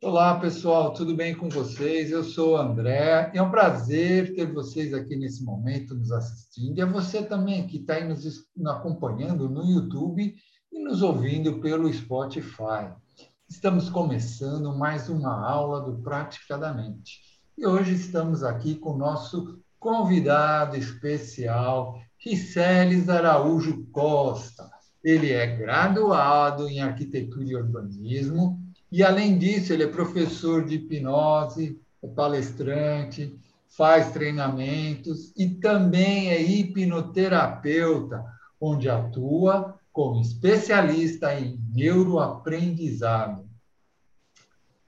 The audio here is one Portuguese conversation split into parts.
Olá, pessoal, tudo bem com vocês? Eu sou o André. É um prazer ter vocês aqui nesse momento nos assistindo. E é você também que está nos acompanhando no YouTube e nos ouvindo pelo Spotify. Estamos começando mais uma aula do Praticadamente. E hoje estamos aqui com o nosso convidado especial, Riceles Araújo Costa. Ele é graduado em Arquitetura e Urbanismo e, além disso, ele é professor de hipnose, é palestrante, faz treinamentos e também é hipnoterapeuta, onde atua como especialista em neuroaprendizado.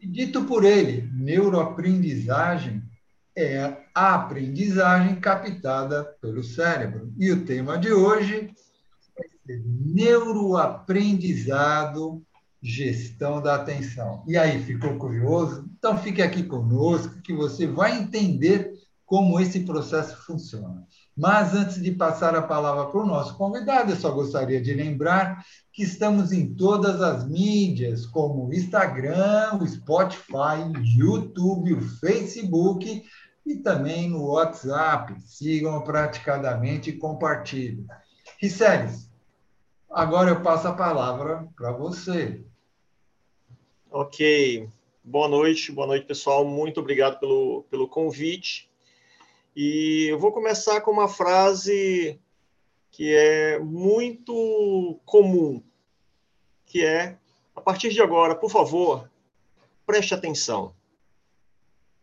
E dito por ele, neuroaprendizagem é a aprendizagem captada pelo cérebro. E o tema de hoje é neuroaprendizado gestão da atenção. E aí, ficou curioso? Então fique aqui conosco que você vai entender como esse processo funciona. Mas antes de passar a palavra para o nosso convidado, eu só gostaria de lembrar que estamos em todas as mídias, como o Instagram, o Spotify, o YouTube, o Facebook e também no WhatsApp. Sigam praticadamente e compartilhem. Riceles, agora eu passo a palavra para você. Ok. Boa noite, boa noite, pessoal. Muito obrigado pelo, pelo convite. E eu vou começar com uma frase que é muito comum, que é, a partir de agora, por favor, preste atenção.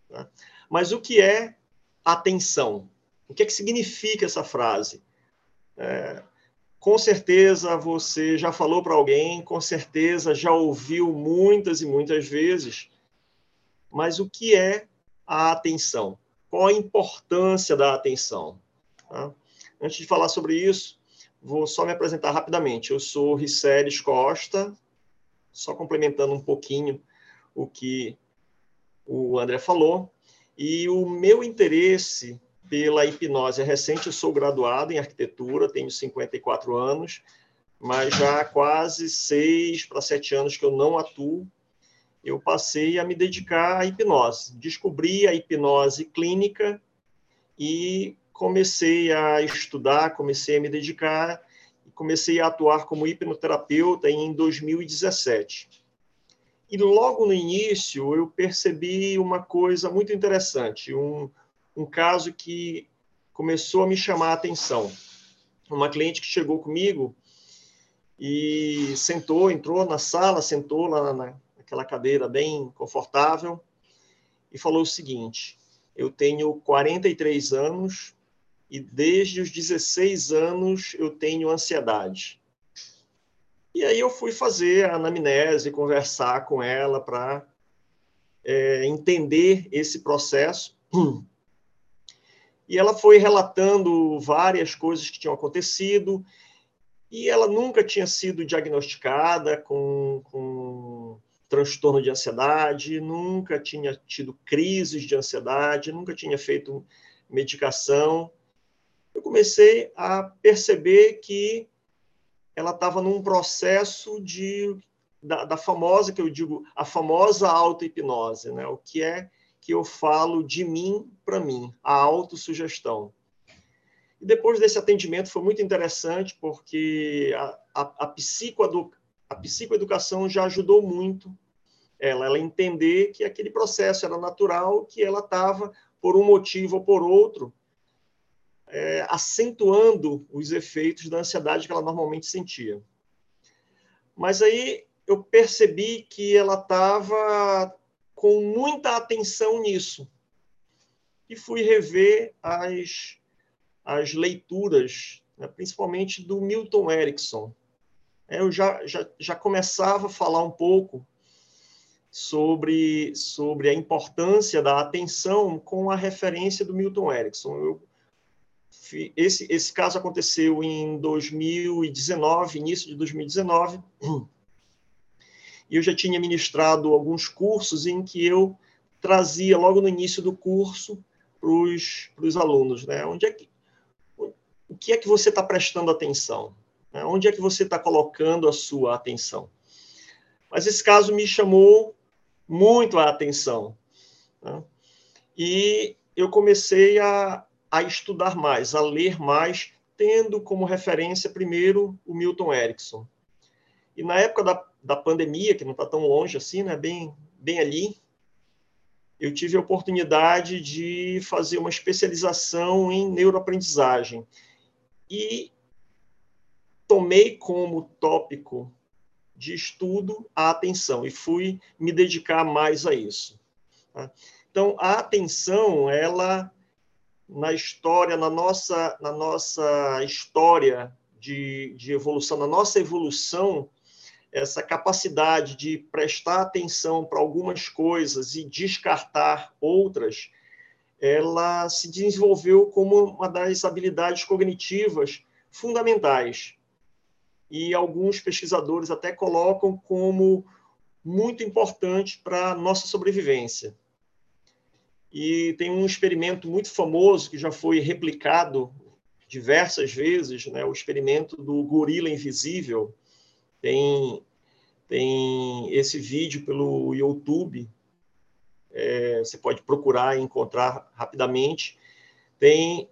Tá? Mas o que é atenção? O que é que significa essa frase? É, com certeza você já falou para alguém, com certeza já ouviu muitas e muitas vezes, mas o que é a atenção? Qual a importância da atenção? Tá? Antes de falar sobre isso, vou só me apresentar rapidamente. Eu sou Riceres Costa, só complementando um pouquinho o que o André falou, e o meu interesse pela hipnose. É recente, eu sou graduado em arquitetura, tenho 54 anos, mas já há quase seis para sete anos que eu não atuo. Eu passei a me dedicar à hipnose. Descobri a hipnose clínica e comecei a estudar, comecei a me dedicar e comecei a atuar como hipnoterapeuta em 2017. E logo no início eu percebi uma coisa muito interessante, um, um caso que começou a me chamar a atenção. Uma cliente que chegou comigo e sentou, entrou na sala, sentou lá naquela cadeira bem confortável e falou o seguinte: Eu tenho 43 anos e desde os 16 anos eu tenho ansiedade. E aí eu fui fazer a anamnese, conversar com ela para é, entender esse processo. E ela foi relatando várias coisas que tinham acontecido, e ela nunca tinha sido diagnosticada com, com transtorno de ansiedade, nunca tinha tido crises de ansiedade, nunca tinha feito medicação. Eu comecei a perceber que ela estava num processo de da, da, famosa que eu digo a famosa auto-hipnose, né? O que é que eu falo de mim para mim, a autossugestão. E depois desse atendimento foi muito interessante, porque a, a, a, psicoedu, a psicoeducação já ajudou muito ela, ela entender que aquele processo era natural, que ela estava, por um motivo ou por outro, é, acentuando os efeitos da ansiedade que ela normalmente sentia. Mas aí eu percebi que ela estava com muita atenção nisso. E fui rever as, as leituras, né, principalmente do Milton Erickson. É, eu já, já, já começava a falar um pouco sobre, sobre a importância da atenção com a referência do Milton Erickson. Eu, esse, esse caso aconteceu em 2019, início de 2019, e eu já tinha ministrado alguns cursos em que eu trazia logo no início do curso para os alunos, né? Onde é que, o que é que você está prestando atenção? Né? Onde é que você está colocando a sua atenção? Mas esse caso me chamou muito a atenção. Né? E eu comecei a, a estudar mais, a ler mais, tendo como referência primeiro o Milton Erickson. E na época da, da pandemia, que não está tão longe assim, né, bem, bem ali, eu tive a oportunidade de fazer uma especialização em neuroaprendizagem. E tomei como tópico de estudo a atenção e fui me dedicar mais a isso. Tá? Então, a atenção, ela na história, na nossa, na nossa história de, de evolução, na nossa evolução, essa capacidade de prestar atenção para algumas coisas e descartar outras, ela se desenvolveu como uma das habilidades cognitivas fundamentais. E alguns pesquisadores até colocam como muito importante para a nossa sobrevivência. E tem um experimento muito famoso que já foi replicado diversas vezes, né? o experimento do gorila invisível. Tem, tem esse vídeo pelo YouTube, é, você pode procurar e encontrar rapidamente. Tem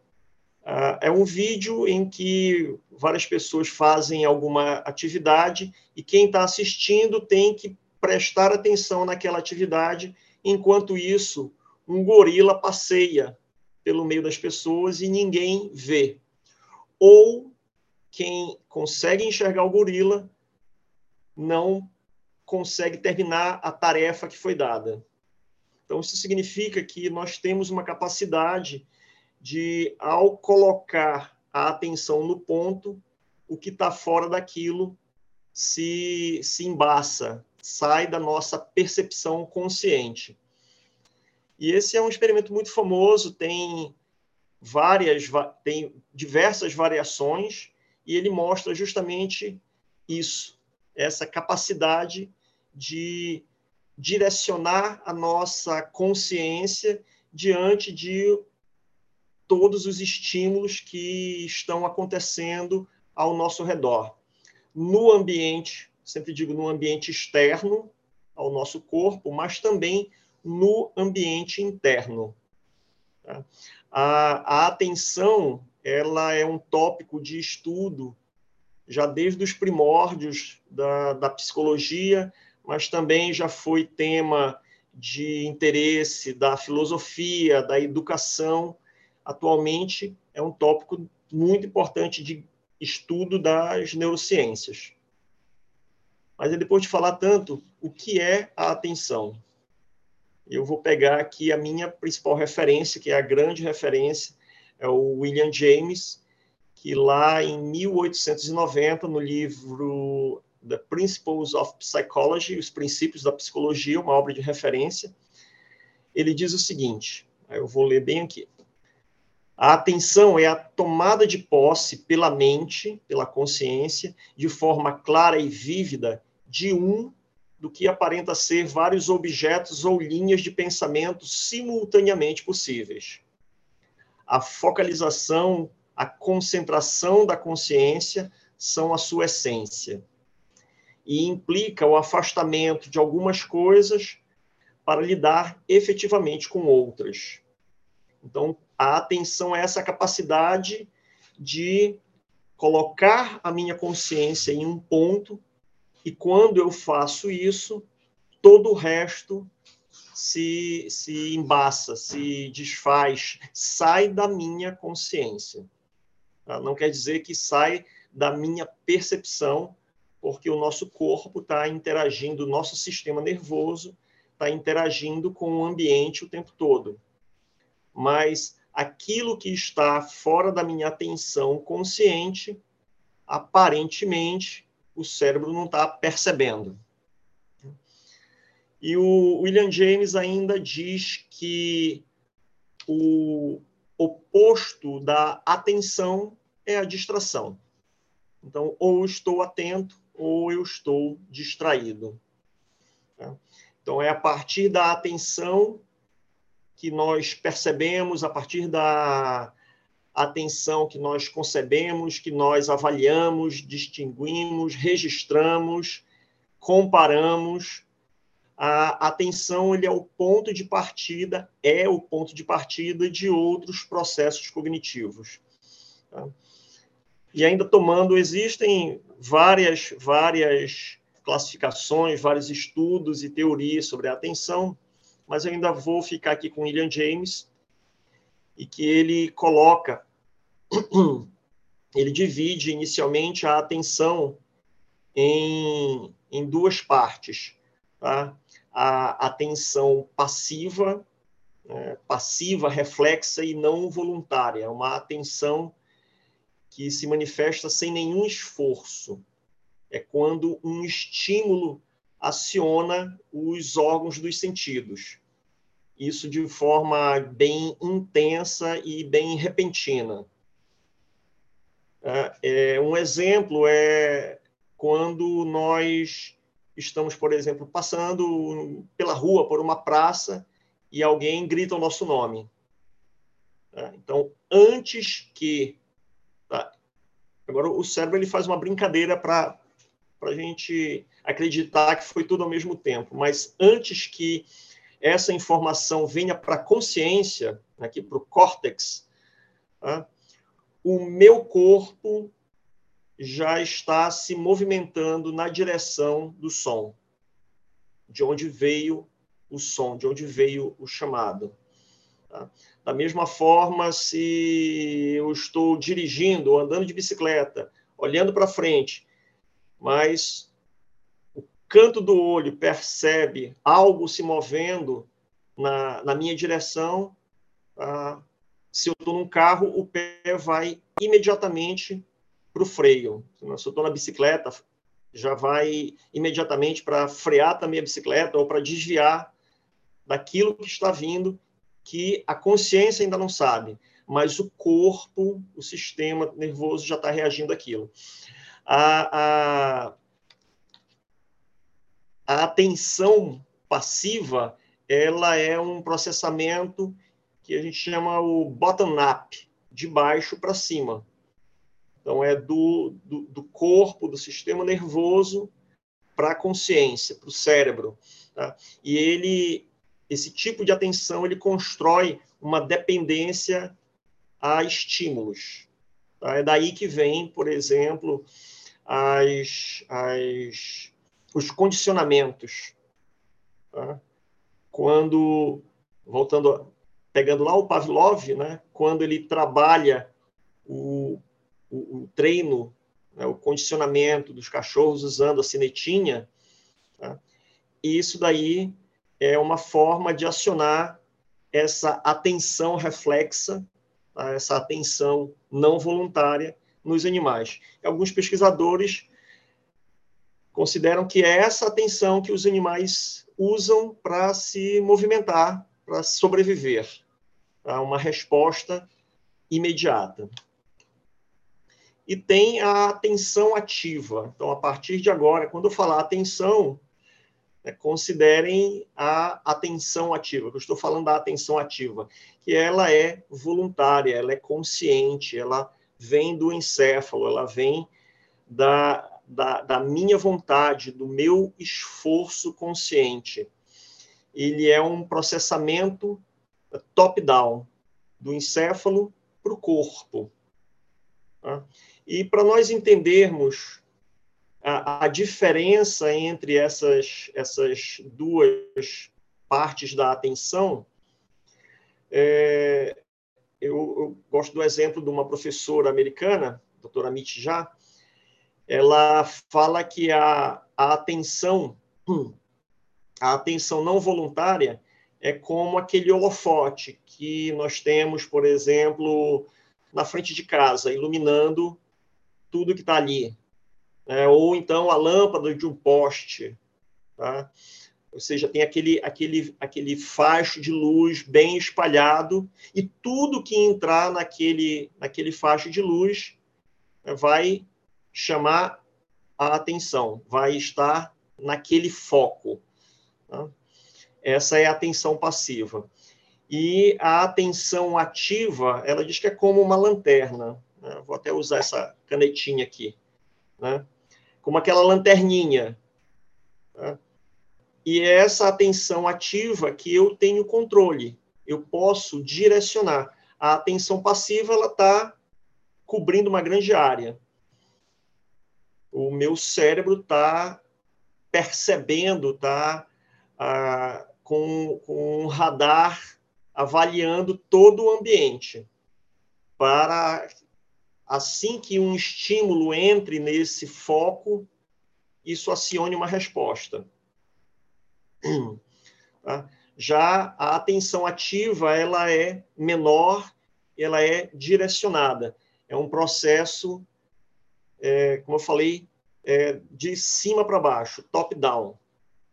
uh, é um vídeo em que várias pessoas fazem alguma atividade e quem está assistindo tem que prestar atenção naquela atividade. Enquanto isso, um gorila passeia pelo meio das pessoas e ninguém vê. Ou quem consegue enxergar o gorila não consegue terminar a tarefa que foi dada. Então, isso significa que nós temos uma capacidade de, ao colocar a atenção no ponto, o que está fora daquilo se, se embaça, sai da nossa percepção consciente. E esse é um experimento muito famoso, tem várias, tem diversas variações, e ele mostra justamente isso, essa capacidade de direcionar a nossa consciência diante de todos os estímulos que estão acontecendo ao nosso redor. No ambiente, sempre digo no ambiente externo ao nosso corpo, mas também no ambiente interno. Tá? A, a atenção ela é um tópico de estudo já desde os primórdios da, da psicologia, mas também já foi tema de interesse da filosofia, da educação. Atualmente é um tópico muito importante de estudo das neurociências. Mas depois de falar tanto, o que é a atenção? eu vou pegar aqui a minha principal referência, que é a grande referência, é o William James, que lá em 1890, no livro The Principles of Psychology, Os Princípios da Psicologia, uma obra de referência, ele diz o seguinte, eu vou ler bem aqui. A atenção é a tomada de posse pela mente, pela consciência, de forma clara e vívida, de um do que aparenta ser vários objetos ou linhas de pensamento simultaneamente possíveis. A focalização, a concentração da consciência são a sua essência. E implica o afastamento de algumas coisas para lidar efetivamente com outras. Então, a atenção é essa capacidade de colocar a minha consciência em um ponto e quando eu faço isso, todo o resto se, se embaça, se desfaz, sai da minha consciência. Tá? Não quer dizer que sai da minha percepção, porque o nosso corpo está interagindo, o nosso sistema nervoso está interagindo com o ambiente o tempo todo. Mas aquilo que está fora da minha atenção consciente, aparentemente, o cérebro não está percebendo. E o William James ainda diz que o oposto da atenção é a distração. Então, ou estou atento ou eu estou distraído. Tá? Então, é a partir da atenção que nós percebemos, a partir da atenção que nós concebemos, que nós avaliamos, distinguimos, registramos, comparamos, a atenção ele é o ponto de partida, é o ponto de partida de outros processos cognitivos. Tá? E ainda tomando, existem várias, várias classificações, vários estudos e teorias sobre a atenção, mas eu ainda vou ficar aqui com William James, e que ele coloca, ele divide inicialmente a atenção em, em duas partes. Tá? A atenção passiva, né? passiva, reflexa e não voluntária, uma atenção que se manifesta sem nenhum esforço. É quando um estímulo aciona os órgãos dos sentidos. Isso de forma bem intensa e bem repentina. É, um exemplo é quando nós estamos, por exemplo, passando pela rua, por uma praça, e alguém grita o nosso nome. Tá? Então, antes que. Tá? Agora, o cérebro ele faz uma brincadeira para a gente acreditar que foi tudo ao mesmo tempo, mas antes que essa informação venha para a consciência, aqui para o córtex, tá? o meu corpo já está se movimentando na direção do som, de onde veio o som, de onde veio o chamado. Tá? Da mesma forma, se eu estou dirigindo ou andando de bicicleta, olhando para frente, mas o canto do olho percebe algo se movendo na, na minha direção, tá? se eu estou num carro, o pé vai imediatamente para o freio. Se eu estou na bicicleta, já vai imediatamente para frear também a bicicleta ou para desviar daquilo que está vindo, que a consciência ainda não sabe, mas o corpo, o sistema nervoso já está reagindo àquilo. A, a, a atenção passiva, ela é um processamento que a gente chama o bottom-up, de baixo para cima. Então, é do, do, do corpo, do sistema nervoso para a consciência, para o cérebro. Tá? E ele, esse tipo de atenção, ele constrói uma dependência a estímulos. Tá? É daí que vem, por exemplo, as, as, os condicionamentos. Tá? Quando, voltando, pegando lá o Pavlov, né? quando ele trabalha o, o, o treino, né, o condicionamento dos cachorros usando a cinetinha, tá? e isso daí é uma forma de acionar essa atenção reflexa, tá? essa atenção não voluntária nos animais. Alguns pesquisadores consideram que é essa atenção que os animais usam para se movimentar, para sobreviver. Tá? Uma resposta imediata e tem a atenção ativa. Então, a partir de agora, quando eu falar atenção, né, considerem a atenção ativa. Eu estou falando da atenção ativa, que ela é voluntária, ela é consciente, ela vem do encéfalo, ela vem da, da, da minha vontade, do meu esforço consciente. Ele é um processamento top-down, do encéfalo para o corpo. Tá? E para nós entendermos a, a, diferença entre essas, essas duas partes da atenção, é, eu, eu, gosto do exemplo de uma professora americana, a doutora Mitch Já, ela fala que a, a atenção, a atenção não voluntária é como aquele holofote que nós temos, por exemplo, na frente de casa, iluminando tudo que está ali. Né? Ou então a lâmpada de um poste. Tá? Ou seja, tem aquele, aquele, aquele facho de luz bem espalhado e tudo que entrar naquele, naquele facho de luz né, vai chamar a atenção, vai estar naquele foco. Tá? Essa é a atenção passiva. E a atenção ativa, ela diz que é como uma lanterna. Né? Vou até usar essa canetinha aqui. Né? Como aquela lanterninha. Né? E é essa atenção ativa que eu tenho controle, eu posso direcionar. A atenção passiva ela está cobrindo uma grande área. O meu cérebro está percebendo, está ah, com, com um radar avaliando todo o ambiente para assim que um estímulo entre nesse foco, isso acione uma resposta. Tá? Já a atenção ativa, ela é menor, ela é direcionada. É um processo, é, como eu falei, é, de cima para baixo, top-down.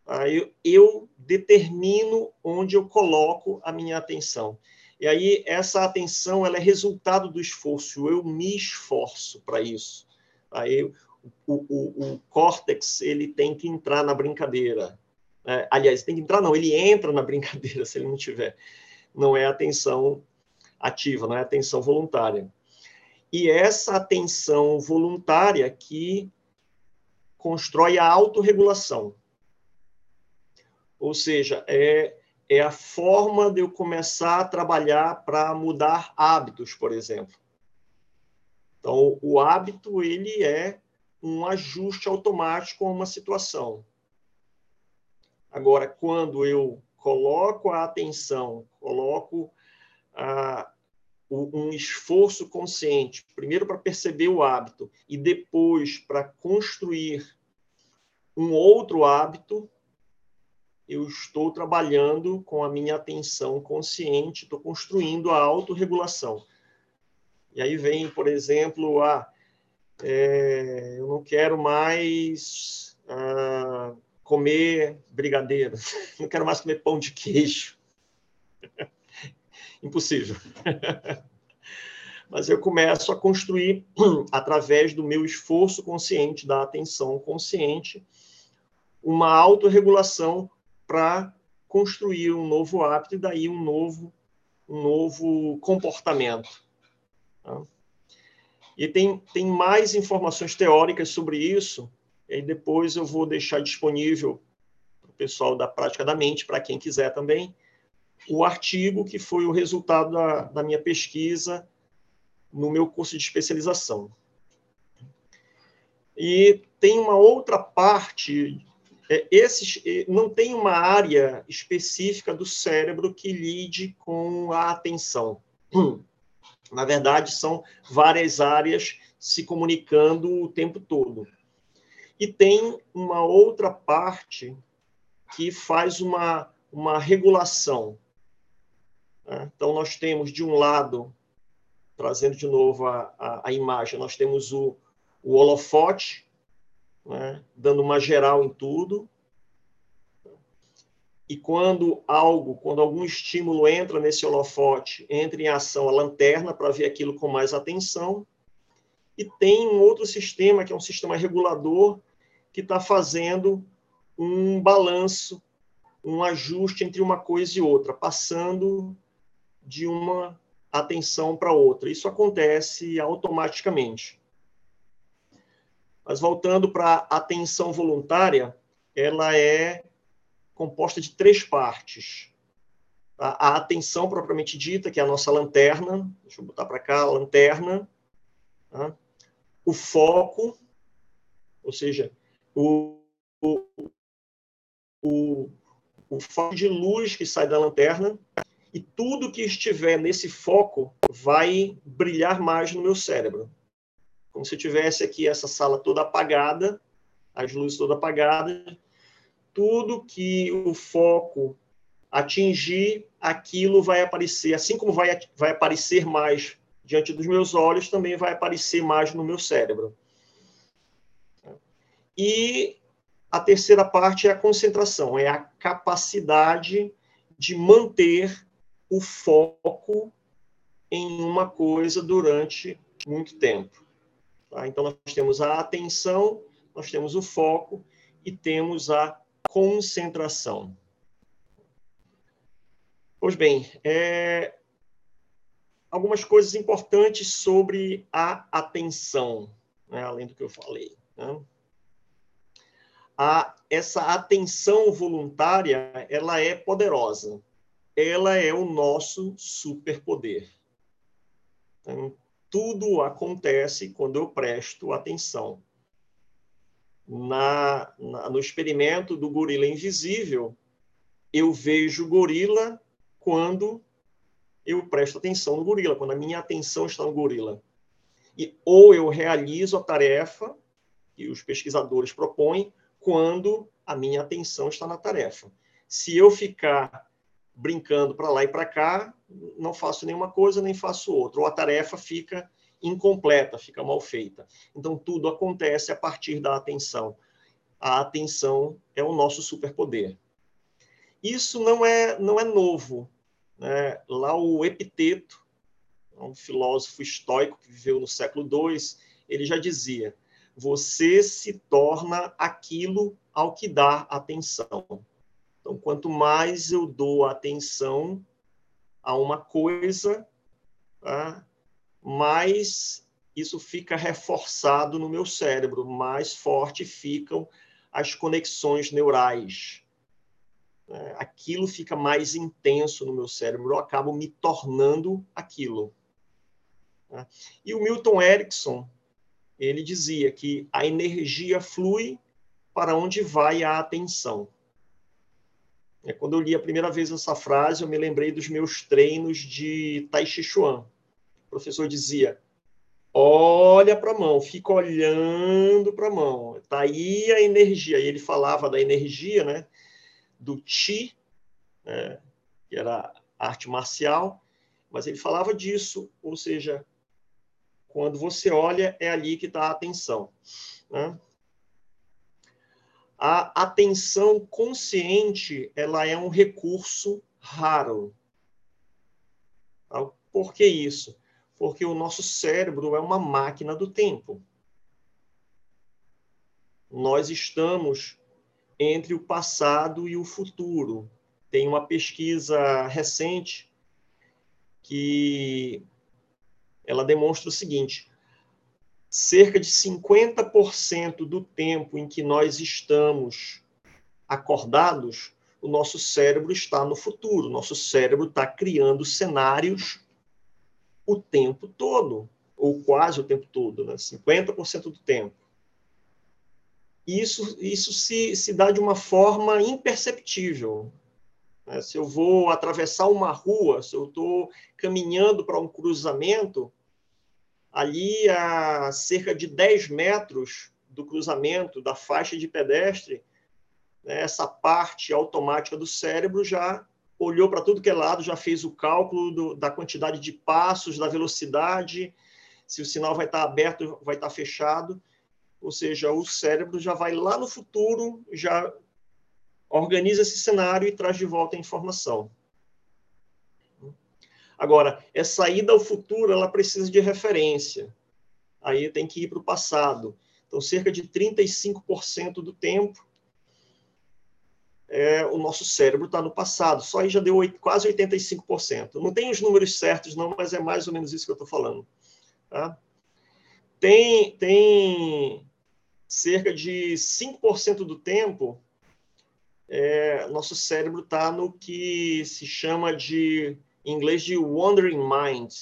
Tá? Eu, eu determino onde eu coloco a minha atenção. E aí essa atenção ela é resultado do esforço. Eu me esforço para isso. Aí o, o, o, córtex ele tem que entrar na brincadeira. É, aliás, tem que entrar não. Ele entra na brincadeira se ele não tiver. Não é atenção ativa, não é atenção voluntária. E essa atenção voluntária que constrói a autorregulação. Ou seja, é é a forma de eu começar a trabalhar para mudar hábitos, por exemplo. Então, o hábito ele é um ajuste automático a uma situação. Agora, quando eu coloco a atenção, coloco um esforço consciente, primeiro para perceber o hábito e depois para construir um outro hábito, eu estou trabalhando com a minha atenção consciente, estou construindo a autorregulação. E aí vem, por exemplo, a é, eu não quero mais comer brigadeiro, não quero mais comer pão de queijo. Impossível. Mas eu começo a construir, através do meu esforço consciente, da atenção consciente, uma autorregulação para construir um novo hábito e daí um novo, um novo comportamento. Tá? E tem, tem mais informações teóricas sobre isso, e depois eu vou deixar disponível para o pessoal da Prática da Mente, para quem quiser também, o artigo que foi o resultado da, da minha pesquisa no meu curso de especialização. E tem uma outra parte é, esses não tem uma área específica do cérebro que lide com a atenção. Na verdade, são várias áreas se comunicando o tempo todo. E tem uma outra parte que faz uma, uma regulação. Né? Então, nós temos, de um lado, trazendo de novo a, a, a imagem, nós temos o, o holofote, né, dando uma geral em tudo. E quando algo, quando algum estímulo entra nesse holofote, entra em ação a lanterna para ver aquilo com mais atenção. E tem um outro sistema, que é um sistema regulador, que está fazendo um balanço, um ajuste entre uma coisa e outra, passando de uma atenção para outra. Isso acontece automaticamente. Mas voltando para a atenção voluntária, ela é composta de três partes. A atenção propriamente dita, que é a nossa lanterna, deixa eu botar para cá a lanterna. Tá? O foco, ou seja, o, o, o, o foco de luz que sai da lanterna, e tudo que estiver nesse foco vai brilhar mais no meu cérebro como se tivesse aqui essa sala toda apagada, as luzes todas apagadas, tudo que o foco atingir, aquilo vai aparecer, assim como vai, vai aparecer mais diante dos meus olhos, também vai aparecer mais no meu cérebro. E a terceira parte é a concentração, é a capacidade de manter o foco em uma coisa durante muito tempo. Tá? Então, nós temos a atenção, nós temos o foco e temos a concentração. Pois bem, é... algumas coisas importantes sobre a atenção, né? além do que eu falei. Né? a, essa atenção voluntária ela é poderosa. Ela é o nosso superpoder. Então, tudo acontece quando eu presto atenção. Na, na, no experimento do gorila invisível, eu vejo o gorila quando eu presto atenção no gorila, quando a minha atenção está no gorila. E ou eu realizo a tarefa que os pesquisadores propõem quando a minha atenção está na tarefa. Se eu ficar brincando para lá e para cá, não faço nenhuma coisa nem faço outra, ou a tarefa fica incompleta, fica mal feita. Então tudo acontece a partir da atenção. A atenção é o nosso superpoder. Isso não é não é novo. Né? Lá o Epiteto, um filósofo estoico que viveu no século II, ele já dizia: você se torna aquilo ao que dá atenção. Então, quanto mais eu dou atenção a uma coisa, tá? mais isso fica reforçado no meu cérebro, mais forte ficam as conexões neurais. É, aquilo fica mais intenso no meu cérebro, eu acabo me tornando aquilo. Né? E o Milton Erickson, ele dizia que a energia flui para onde vai a atenção. É, quando eu li a primeira vez essa frase, eu me lembrei dos meus treinos de Tai Chi Chuan. O professor dizia: olha para a mão, fica olhando para a mão. Está aí a energia. E ele falava da energia, né? Do Qi, né, que era arte marcial, mas ele falava disso, ou seja, quando você olha, é ali que está a atenção. Né? A atenção consciente ela é um recurso raro. Tá? Por que isso? Porque o nosso cérebro é uma máquina do tempo. Nós estamos entre o passado e o futuro. Tem uma pesquisa recente que ela demonstra o seguinte: cerca de 50% do tempo em que nós estamos acordados, o nosso cérebro está no futuro, nosso cérebro está criando cenários o tempo todo, ou quase o tempo todo, né? 50% do tempo. Isso, isso se, se dá de uma forma imperceptível. Né? Se eu vou atravessar uma rua, se eu estou caminhando para um cruzamento, ali a cerca de 10 metros do cruzamento, da faixa de pedestre, né, essa parte automática do cérebro já olhou para tudo que é lado, já fez o cálculo do, da quantidade de passos, da velocidade, se o sinal vai estar aberto, vai estar fechado. Ou seja, o cérebro já vai lá no futuro, já organiza esse cenário e traz de volta a informação. Agora, essa ida ao futuro, ela precisa de referência. Aí tem que ir para o passado. Então, cerca de 35% do tempo, é, o nosso cérebro está no passado. Só aí já deu 8, quase 85%. Não tem os números certos, não, mas é mais ou menos isso que eu estou falando. Tá? Tem, tem cerca de 5% do tempo é, nosso cérebro está no que se chama de, em inglês, de wandering mind.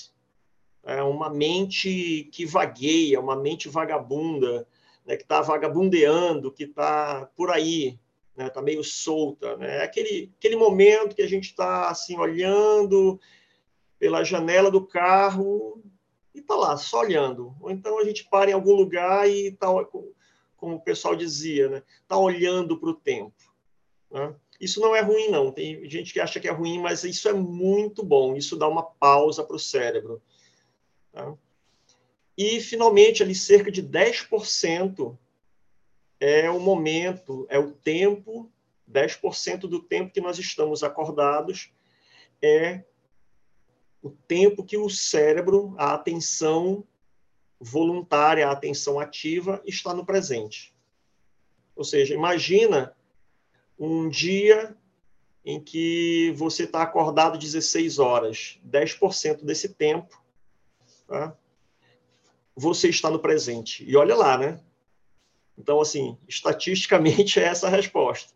É uma mente que vagueia, uma mente vagabunda, né, que está vagabundeando, que está por aí, está né, tá meio solta. Né? É aquele, aquele momento que a gente está assim, olhando pela janela do carro e está lá, só olhando. Ou então a gente para em algum lugar e está, como o pessoal dizia, está né, olhando para o tempo. Né? Isso não é ruim, não. Tem gente que acha que é ruim, mas isso é muito bom. Isso dá uma pausa para o cérebro. Tá? E, finalmente, ali cerca de 10% é o momento, é o tempo, 10% do tempo que nós estamos acordados é o tempo que o cérebro, a atenção voluntária, a atenção ativa, está no presente. Ou seja, imagina um dia em que você está acordado 16 horas, 10% desse tempo, tá? você está no presente. E olha lá, né? Então, assim, estatisticamente é essa a resposta.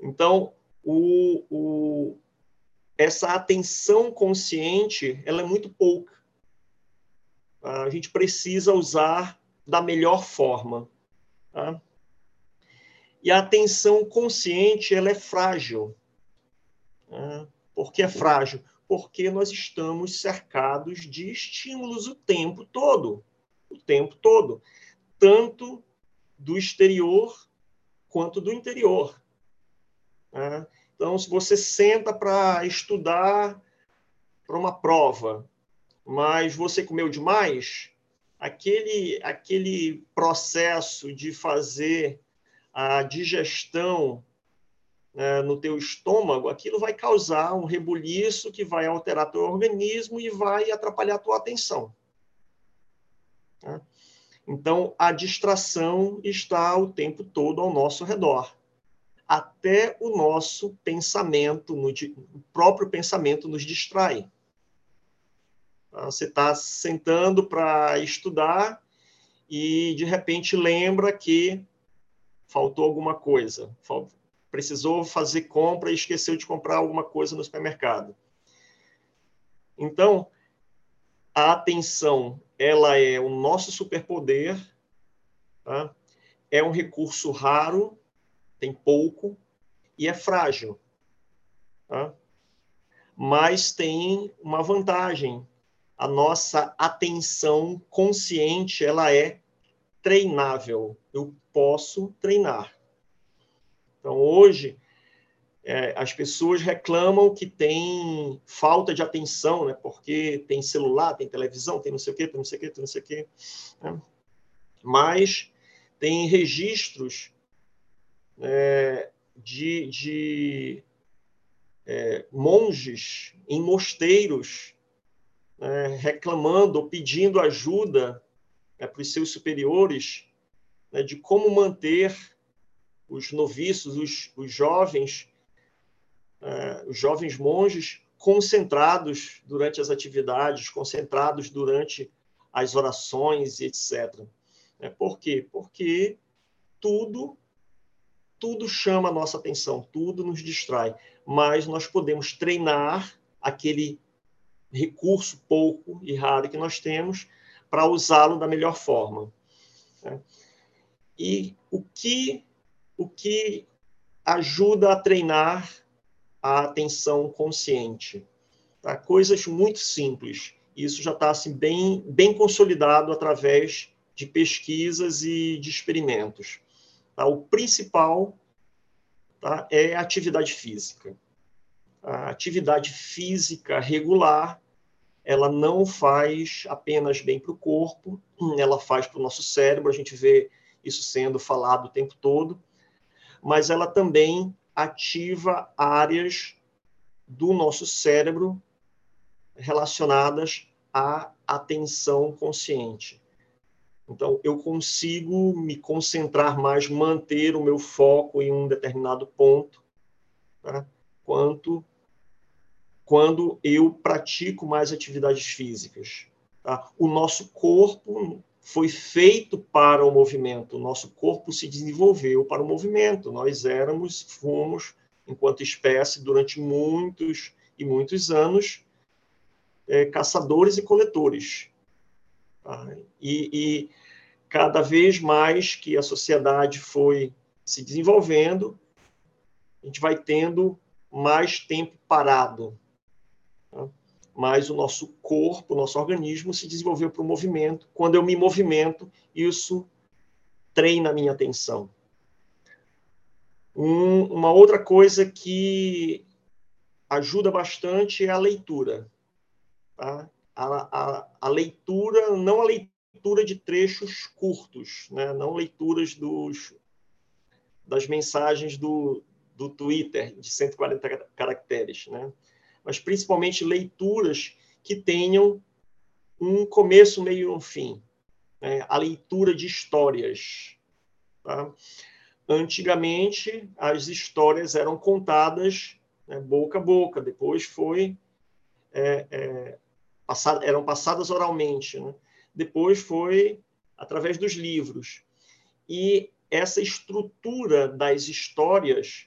Então, o, o, essa atenção consciente ela é muito pouca. A gente precisa usar da melhor forma. Tá? E a atenção consciente ela é frágil. Tá? Por que é frágil? Porque nós estamos cercados de estímulos o tempo todo. O tempo todo. Tanto do exterior quanto do interior. Tá? Então, se você senta para estudar para uma prova, mas você comeu demais, aquele, aquele processo de fazer a digestão né, no teu estômago, aquilo vai causar um rebuliço que vai alterar teu organismo e vai atrapalhar tua atenção. Tá? Então, a distração está o tempo todo ao nosso redor. Até o nosso pensamento, o próprio pensamento nos distrai. Tá? Você está sentando para estudar e, de repente, lembra que faltou alguma coisa, precisou fazer compra e esqueceu de comprar alguma coisa no supermercado. Então, a atenção, ela é o nosso superpoder, tá? é um recurso raro, tem pouco e é frágil. Tá? Mas tem uma vantagem. A nossa atenção consciente, ela é treinável. Eu posso treinar. Então, hoje, é, as pessoas reclamam que tem falta de atenção, né? Porque tem celular, tem televisão, tem não sei o quê, tem não sei o quê, tem não sei o quê. Né? Mas tem registros é, de, de é, monges em mosteiros né, reclamando pedindo ajuda né, para os seus superiores né, de como manter os noviços, os, os jovens uh, os jovens monges concentrados durante as atividades, concentrados durante as orações e etc. É, por quê? Porque tudo tudo chama a nossa atenção, tudo nos distrai, mas nós podemos treinar aquele recurso pouco e raro que nós temos para usá-lo da melhor forma. Né? E o que o que ajuda a treinar a atenção consciente. Tá? Coisas muito simples. Isso já está assim, bem, bem consolidado através de pesquisas e de experimentos. Tá? O principal tá, é a atividade física. A atividade física regular, ela não faz apenas bem para o corpo, ela faz para o nosso cérebro, a gente vê isso sendo falado o tempo todo, mas ela também ativa áreas do nosso cérebro relacionadas à atenção consciente. Então, eu consigo me concentrar mais, manter o meu foco em um determinado ponto, tá? quanto quando eu pratico mais atividades físicas. Tá? O nosso corpo foi feito para o movimento. O nosso corpo se desenvolveu para o movimento. Nós éramos, fomos, enquanto espécie, durante muitos e muitos anos, é, caçadores e coletores. Tá? E, e cada vez mais que a sociedade foi se desenvolvendo, a gente vai tendo mais tempo parado mas o nosso corpo, o nosso organismo se desenvolveu para o movimento. Quando eu me movimento, isso treina a minha atenção. Um, uma outra coisa que ajuda bastante é a leitura. Tá? A, a, a, leitura, não a leitura de trechos curtos, né? não leituras dos, das mensagens do, do Twitter de 140 caracteres, né? Mas principalmente leituras que tenham um começo, meio e um fim. Né? A leitura de histórias. Tá? Antigamente, as histórias eram contadas né, boca a boca, depois foi é, é, eram passadas oralmente, né? depois foi através dos livros. e essa estrutura das histórias,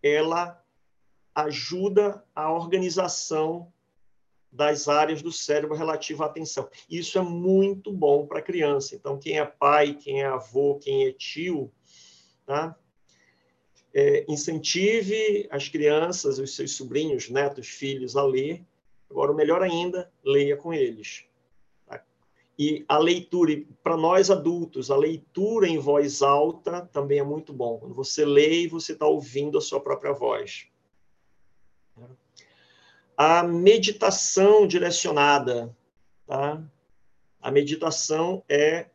ela ajuda a organização das áreas do cérebro relativa à atenção. Isso é muito bom para a criança. Então, quem é pai, quem é avô, quem é tio, tá? É, incentive as crianças, os seus sobrinhos, netos, filhos a ler. Agora, o melhor ainda, leia com eles. Tá? E a leitura, para nós adultos, a leitura em voz alta também é muito bom. Quando você lê, você está ouvindo a sua própria voz a meditação direcionada. Tá? A meditação é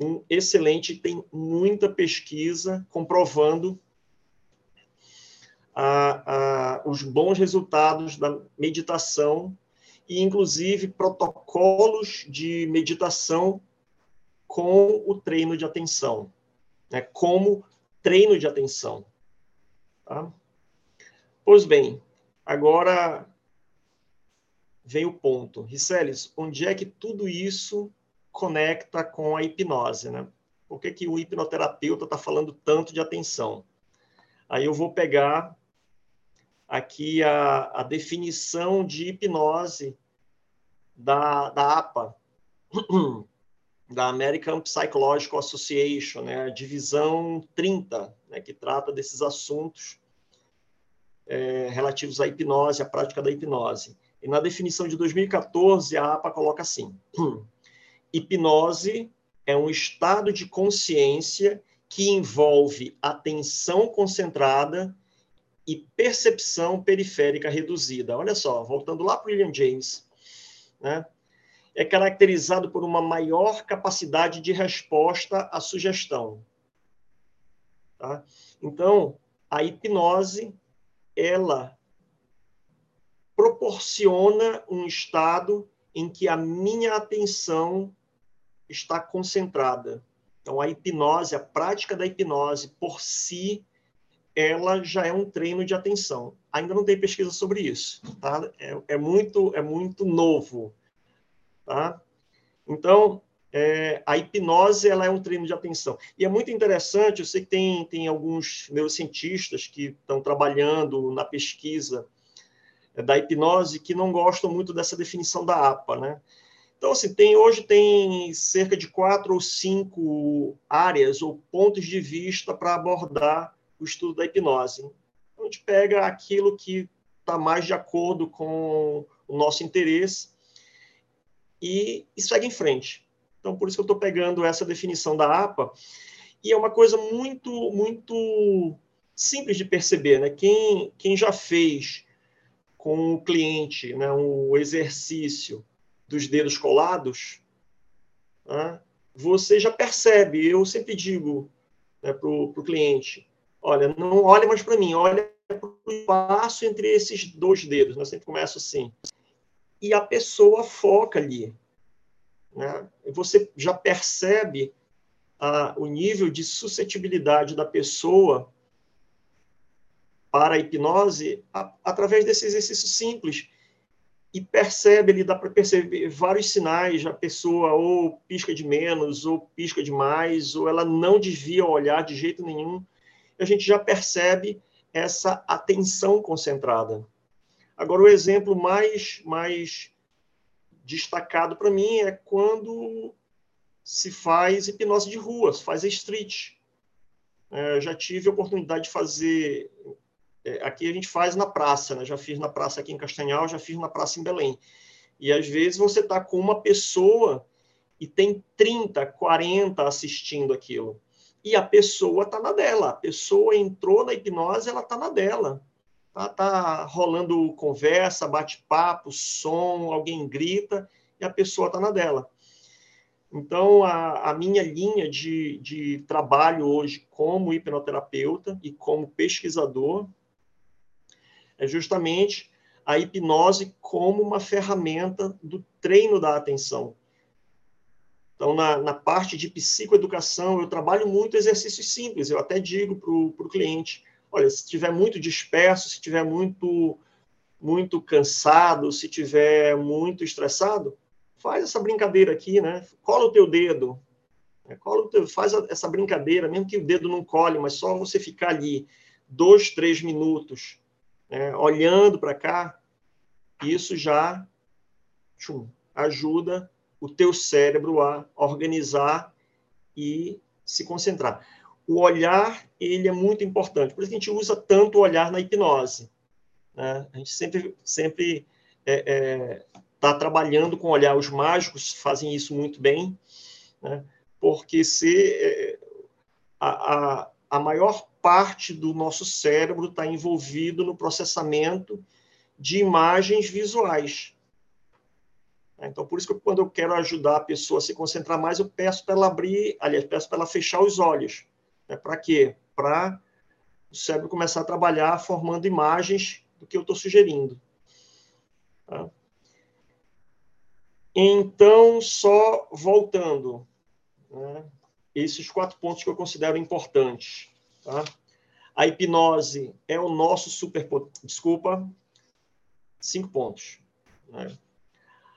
um excelente, tem muita pesquisa comprovando a, a, os bons resultados da meditação e, inclusive, protocolos de meditação com o treino de atenção, né? como treino de atenção. Tá? Pois bem, Agora vem o ponto. Riceles, onde é que tudo isso conecta com a hipnose, né? Por que, que o hipnoterapeuta está falando tanto de atenção? Aí eu vou pegar aqui a, a definição de hipnose da, da APA, da American Psychological Association, né? a divisão 30, né? que trata desses assuntos é, relativos à hipnose, à prática da hipnose. E na definição de 2014, a APA coloca assim: hipnose é um estado de consciência que envolve atenção concentrada e percepção periférica reduzida. Olha só, voltando lá para William James, né? é caracterizado por uma maior capacidade de resposta à sugestão. Tá? Então, a hipnose ela proporciona um estado em que a minha atenção está concentrada. Então, a hipnose, a prática da hipnose por si, ela já é um treino de atenção. Ainda não tem pesquisa sobre isso, tá? É, é muito, é muito novo, tá? Então, é, a hipnose ela é um treino de atenção. E é muito interessante, eu sei que tem, tem alguns neurocientistas que estão trabalhando na pesquisa é, da hipnose que não gostam muito dessa definição da APA, né? Então, assim, tem, hoje tem cerca de quatro ou cinco áreas ou pontos de vista para abordar o estudo da hipnose. Então, a gente pega aquilo que está mais de acordo com o nosso interesse e, e segue em frente. Então, por isso eu estou pegando essa definição da APA. E é uma coisa muito, muito simples de perceber. Né? Quem, quem já fez com o cliente né, um exercício dos dedos colados, né, você já percebe. Eu sempre digo né, para o cliente: olha, não olhe mais para mim, olha para o espaço entre esses dois dedos. Né? Eu sempre começo assim. E a pessoa foca ali. Né? Você já percebe ah, o nível de suscetibilidade da pessoa para a hipnose a, através desse exercício simples. E percebe, ele dá para perceber vários sinais, a pessoa ou pisca de menos, ou pisca de mais, ou ela não desvia o olhar de jeito nenhum. A gente já percebe essa atenção concentrada. Agora, o exemplo mais, mais destacado para mim é quando se faz hipnose de rua, se faz street. É, já tive a oportunidade de fazer. É, aqui a gente faz na praça, né? já fiz na praça aqui em Castanhal, já fiz na praça em Belém. E às vezes você está com uma pessoa e tem 30, 40 assistindo aquilo. E a pessoa está na dela. A pessoa entrou na hipnose, ela está na dela. Tá, tá rolando conversa, bate-papo, som, alguém grita e a pessoa está na dela. Então, a, a minha linha de, de trabalho hoje como hipnoterapeuta e como pesquisador é justamente a hipnose como uma ferramenta do treino da atenção. Então, na, na parte de psicoeducação, eu trabalho muito exercícios simples. Eu até digo para o cliente: olha, se estiver muito disperso, se estiver muito muito cansado, se estiver muito estressado, faz essa brincadeira aqui, né? Cola o teu dedo Né? Faz essa brincadeira, mesmo que o dedo não colhe, mas só você ficar ali dois, três minutos né, olhando para cá, isso já tchum, ajuda o teu cérebro a organizar e se concentrar. O olhar, ele é muito importante. Por isso que a gente usa tanto o olhar na hipnose. Né? A gente sempre sempre está é, é, tá trabalhando com olhar. Os mágicos fazem isso muito bem, né? porque se é, a, a, a maior parte do nosso cérebro está envolvido no processamento de imagens visuais. Então, por isso que quando eu quero ajudar a pessoa a se concentrar mais, eu peço para ela abrir, aliás, peço para ela fechar os olhos. Né? Para quê? Para o cérebro começar a trabalhar formando imagens do que eu estou sugerindo. Tá? Então, só voltando, né? esses quatro pontos que eu considero importantes. Tá? A hipnose é o nosso superpoder. Desculpa, cinco pontos. Né?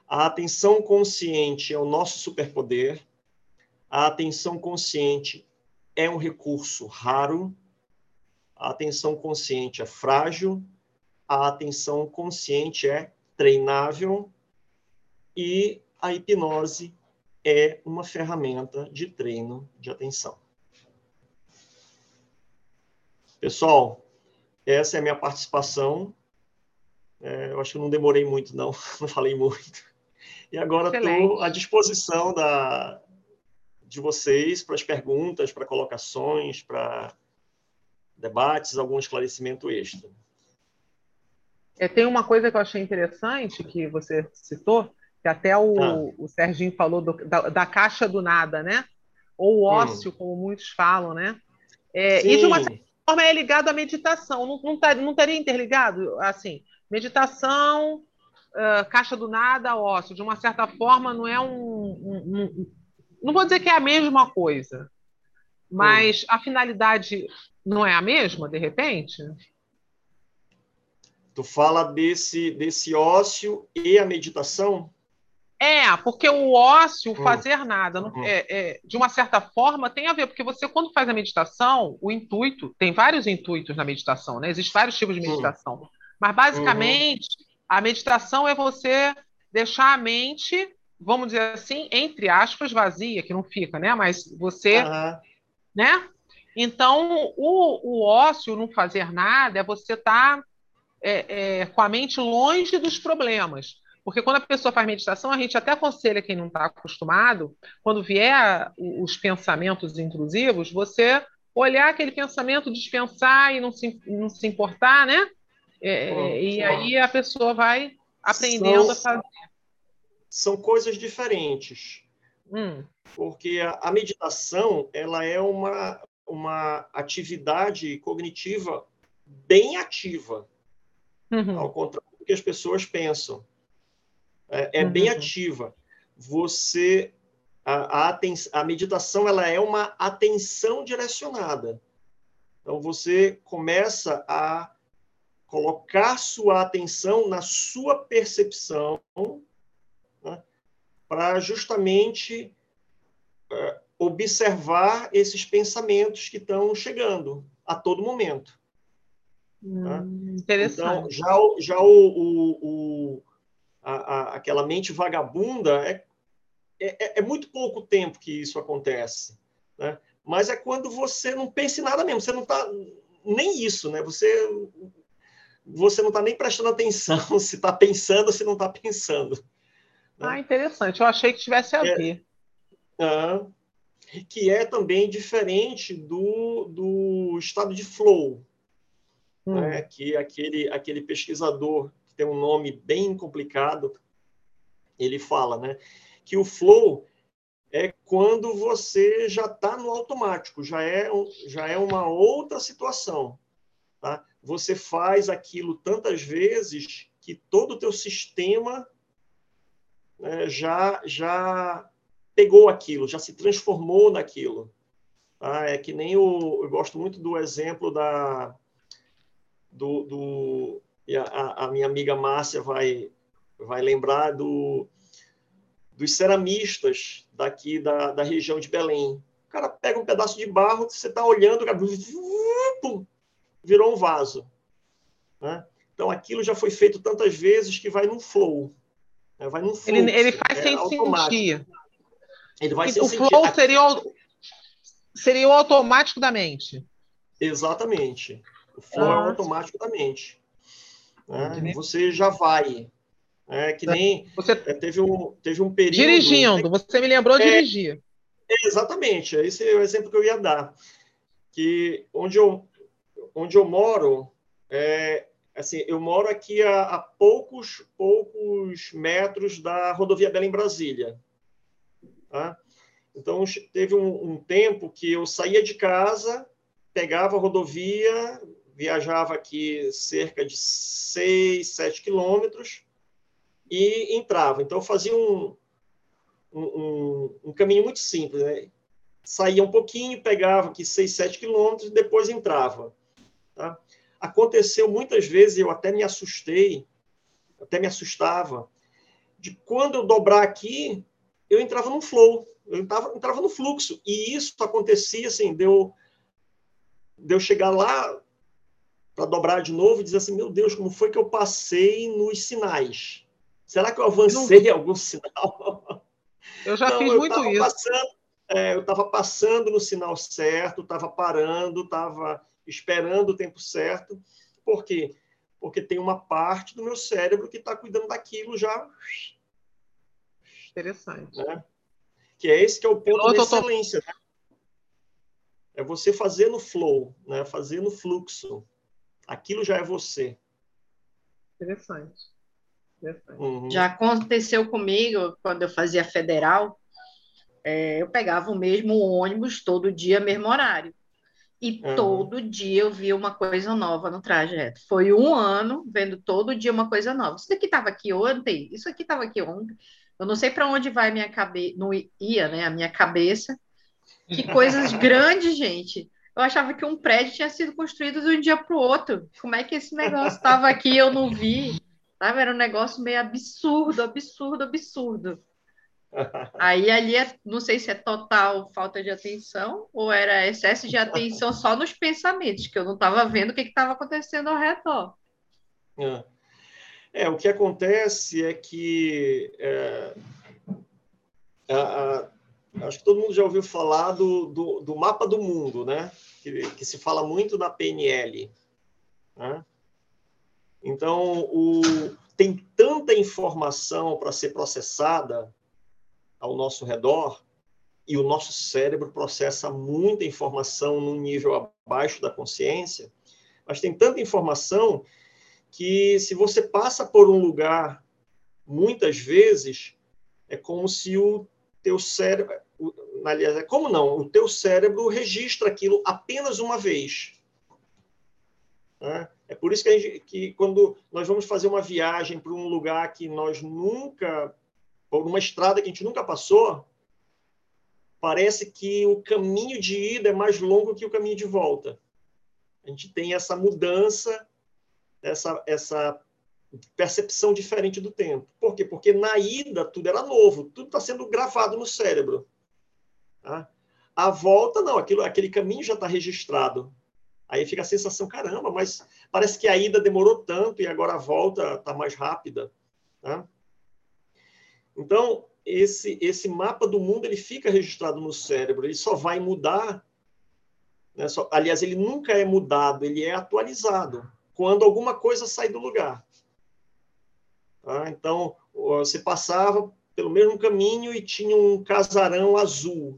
A atenção consciente é o nosso superpoder. A atenção consciente é um recurso raro. A atenção consciente é frágil. A atenção consciente é treinável. E a hipnose é uma ferramenta de treino de atenção. Pessoal, essa é a minha participação. É, eu acho que não demorei muito, não, não falei muito. E agora estou à disposição da, de vocês para as perguntas, para colocações, para debates, algum esclarecimento extra. É, tem uma coisa que eu achei interessante que você citou, que até o, ah. o Serginho falou do, da, da, caixa do nada, né? Ou o hum. ócio, hum. como muitos falam, né? É, e de uma certa forma é ligado à meditação. Não, não, tá, não estaria interligado? Assim, meditação, uh, caixa do nada, ócio. De uma certa forma, não é um, um, um, Não vou dizer que é a mesma coisa, mas hum. a finalidade não é a mesma, de repente? Tu fala desse, desse ócio e a meditação? É, porque o ócio, hum. fazer nada, não, hum. é, é, de uma certa forma, tem a ver, porque você, quando faz a meditação, o intuito, tem vários intuitos na meditação, né? Existem vários tipos de hum. meditação. Mas, basicamente, uhum. A meditação é você deixar a mente, vamos dizer assim, entre aspas, vazia, que não fica, né? Mas você, uhum. né? Então, o, o ócio, não fazer nada, é você estar tá, é, é, com a mente longe dos problemas. Porque quando a pessoa faz meditação, a gente até aconselha quem não está acostumado, quando vier os pensamentos intrusivos, você olhar aquele pensamento, dispensar e não se, não se importar, né? É, e aí a pessoa vai aprendendo são, a fazer. São coisas diferentes. Hum. Porque a, a, meditação ela é uma, uma atividade cognitiva bem ativa, uhum. ao contrário do que as pessoas pensam. É, é uhum. bem ativa. Você a, a, a meditação ela é uma atenção direcionada. Então você começa a colocar sua atenção na sua percepção para justamente uh, observar esses pensamentos que estão chegando a todo momento. Hum, Interessante. Então, já, já o, o, o a, a, aquela mente vagabunda é, é, é, muito pouco tempo que isso acontece. Né? Mas é quando você não pensa em nada mesmo, você não está nem isso, né? Você você não está nem prestando atenção se está pensando ou se não está pensando. Ah, interessante. Eu achei que tivesse a é, ver. É, que é também diferente do, do estado de flow, hum. né? que aquele, aquele pesquisador que tem um nome bem complicado, ele fala né? que o flow é quando você já está no automático, já é, já é uma outra situação. Tá? você faz aquilo tantas vezes que todo o teu sistema né, já já pegou aquilo, já se transformou naquilo. Tá? É que nem o, eu gosto muito do exemplo da do, do a, a minha amiga Márcia vai vai lembrar do dos ceramistas daqui da, da região de Belém. O cara pega um pedaço de barro, você está olhando, virou um vaso. Né? Então, aquilo já foi feito tantas vezes que vai num flow. Vai num fluxo, ele, ele faz é, sem automático. sentir. Ele vai o flow seria o, seria o automático da mente. Exatamente. O flow ah. é o automático da mente. Né? Você já vai. É que nem você é, teve um teve um período dirigindo. Você me lembrou é, dirigir. Exatamente. Esse é o exemplo que eu ia dar. Que onde eu onde eu moro é, assim eu moro aqui a, a poucos poucos metros da rodovia Belém Brasília. Tá? Então, teve um, um, tempo que eu saía de casa, pegava a rodovia, viajava aqui cerca de 6, 7 quilômetros e entrava. Então, eu fazia um, um, um, caminho muito simples. Né? Saía um pouquinho, pegava aqui 6, 7 quilômetros e depois entrava. Aconteceu muitas vezes, eu até me assustei, até me assustava, de quando eu dobrar aqui, eu entrava no flow, eu entrava, entrava no fluxo. E isso acontecia assim, deu de eu chegar lá para dobrar de novo e dizer assim, meu Deus, como foi que eu passei nos sinais? Será que eu avancei algum sinal? Eu já Não, fiz eu muito isso. Passando, é, eu estava passando no sinal certo, estava parando, estava esperando o tempo certo. Por quê? Porque tem uma parte do meu cérebro que está cuidando daquilo já Interessante. Né? Que é esse que é o ponto de excelência. Né? É você fazer no flow, né? fazer no fluxo. Aquilo já é você. Interessante. Interessante. Uhum. Já aconteceu comigo quando eu fazia federal. É, eu pegava o mesmo ônibus todo dia, mesmo horário. E uhum. todo dia eu via uma coisa nova no trajeto. Foi um ano vendo todo dia uma coisa nova. Isso daqui estava aqui ontem, isso aqui estava aqui ontem. Eu não sei para onde vai minha cabeça, não ia, né, a minha cabeça. Que coisas grandes, gente. Eu achava que um prédio tinha sido construído de um dia para o outro. Como é que esse negócio estava aqui eu não vi? Sabe? Era um negócio meio absurdo, absurdo, absurdo. Aí ali, é, não sei se é total falta de atenção ou era excesso de atenção só nos pensamentos, que eu não estava vendo o que estava acontecendo ao redor. É. É, o que acontece é que é, a, a, acho que todo mundo já ouviu falar do, do, do mapa do mundo, né? Que, que, se fala muito na PNL. Né? Então, o, tem tanta informação para ser processada ao nosso redor e o nosso cérebro processa muita informação num nível abaixo da consciência, mas tem tanta informação que se você passa por um lugar muitas vezes, é como se o teu cérebro, aliás, é como não, o teu cérebro registra aquilo apenas uma vez. Né? É por isso que, gente, que, quando nós vamos fazer uma viagem para um lugar que nós nunca, por uma estrada que a gente nunca passou, parece que o caminho de ida é mais longo que o caminho de volta. A gente tem essa mudança essa, essa percepção diferente do tempo. Por quê? Porque na ida tudo era novo, tudo está sendo gravado no cérebro. Tá? A volta, não, aquilo, aquele caminho já está registrado. Aí fica a sensação, caramba, mas parece que a ida demorou tanto e agora a volta está mais rápida. Tá? Então, esse, esse mapa do mundo ele fica registrado no cérebro, ele só vai mudar. Né? Só, aliás, ele nunca é mudado, ele é atualizado quando alguma coisa sai do lugar. Tá? Então, você passava pelo mesmo caminho e tinha um casarão azul.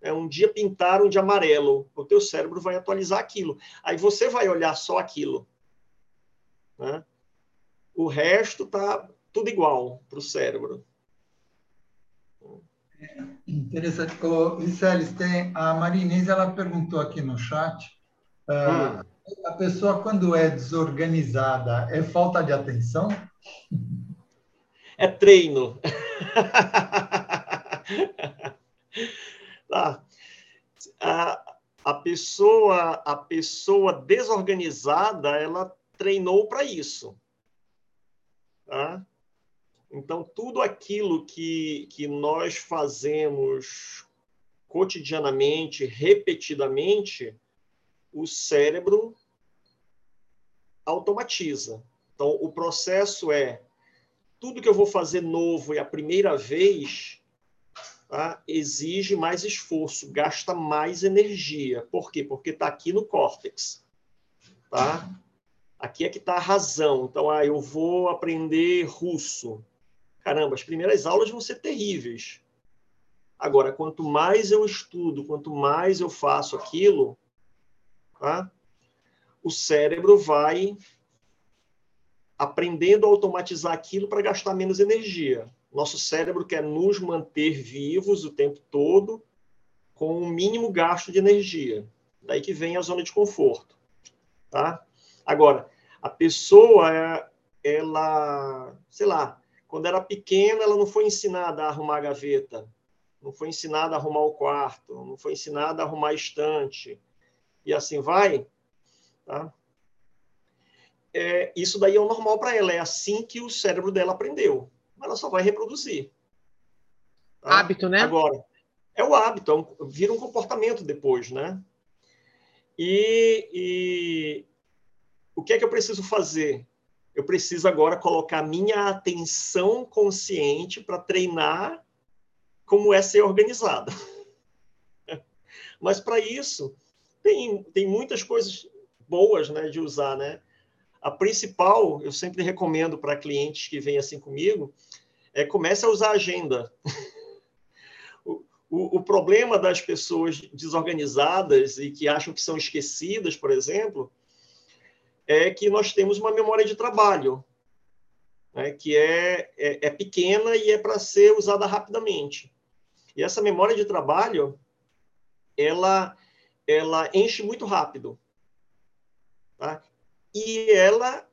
É, um dia pintaram de amarelo. O teu cérebro vai atualizar aquilo. Aí você vai olhar só aquilo. Né? O resto tá tudo igual para o cérebro. Interessante. Ô, Vicelis, tem, a Marinês ela perguntou aqui no chat uh, hum a pessoa, quando é desorganizada, é falta de atenção? É treino. tá. a, a, pessoa, a pessoa desorganizada, ela treinou para isso. Tá? Então, tudo aquilo que, que nós fazemos cotidianamente, repetidamente, o cérebro automatiza. Então, o processo é tudo que eu vou fazer novo e a primeira vez tá, exige mais esforço, gasta mais energia. Por quê? Porque está aqui no córtex. Tá? Aqui é que está a razão. Então, ah, eu vou aprender russo. Caramba, as primeiras aulas vão ser terríveis. Agora, quanto mais eu estudo, quanto mais eu faço aquilo, tá? o cérebro vai aprendendo a automatizar aquilo para gastar menos energia. Nosso cérebro quer nos manter vivos o tempo todo com o mínimo gasto de energia. Daí que vem a zona de conforto, tá? Agora, a pessoa ela, sei lá, quando era pequena, ela não foi ensinada a arrumar a gaveta, não foi ensinada a arrumar o quarto, não foi ensinada a arrumar a estante, e assim vai, tá? É, isso daí é o normal para ela, é assim que o cérebro dela aprendeu. Ela só vai reproduzir. Tá? Hábito, né? Agora, é o hábito, é um, vira um comportamento depois, né? E, e o que é que eu preciso fazer? Eu preciso agora colocar minha atenção consciente para treinar como é ser organizado. Mas para isso, tem, tem muitas coisas boas né, de usar, né? A principal, eu sempre recomendo para clientes que vêm assim comigo, é comece a usar a agenda. o, o, o problema das pessoas desorganizadas e que acham que são esquecidas, por exemplo, é que nós temos uma memória de trabalho, né, que é, é, é pequena e é para ser usada rapidamente. E essa memória de trabalho, ela, ela enche muito rápido. Tá? E ela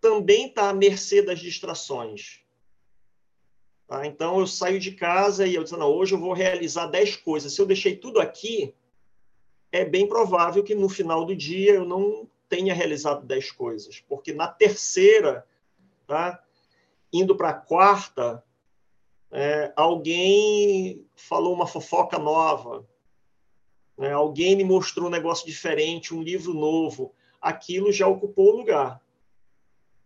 também está à mercê das distrações. Tá? Então, eu saio de casa e eu digo, não, hoje eu vou realizar 10 coisas. Se eu deixei tudo aqui, é bem provável que no final do dia eu não tenha realizado 10 coisas, porque na terceira, tá? indo para a quarta, é, alguém falou uma fofoca nova, né? alguém me mostrou um negócio diferente, um livro novo, aquilo já ocupou o lugar.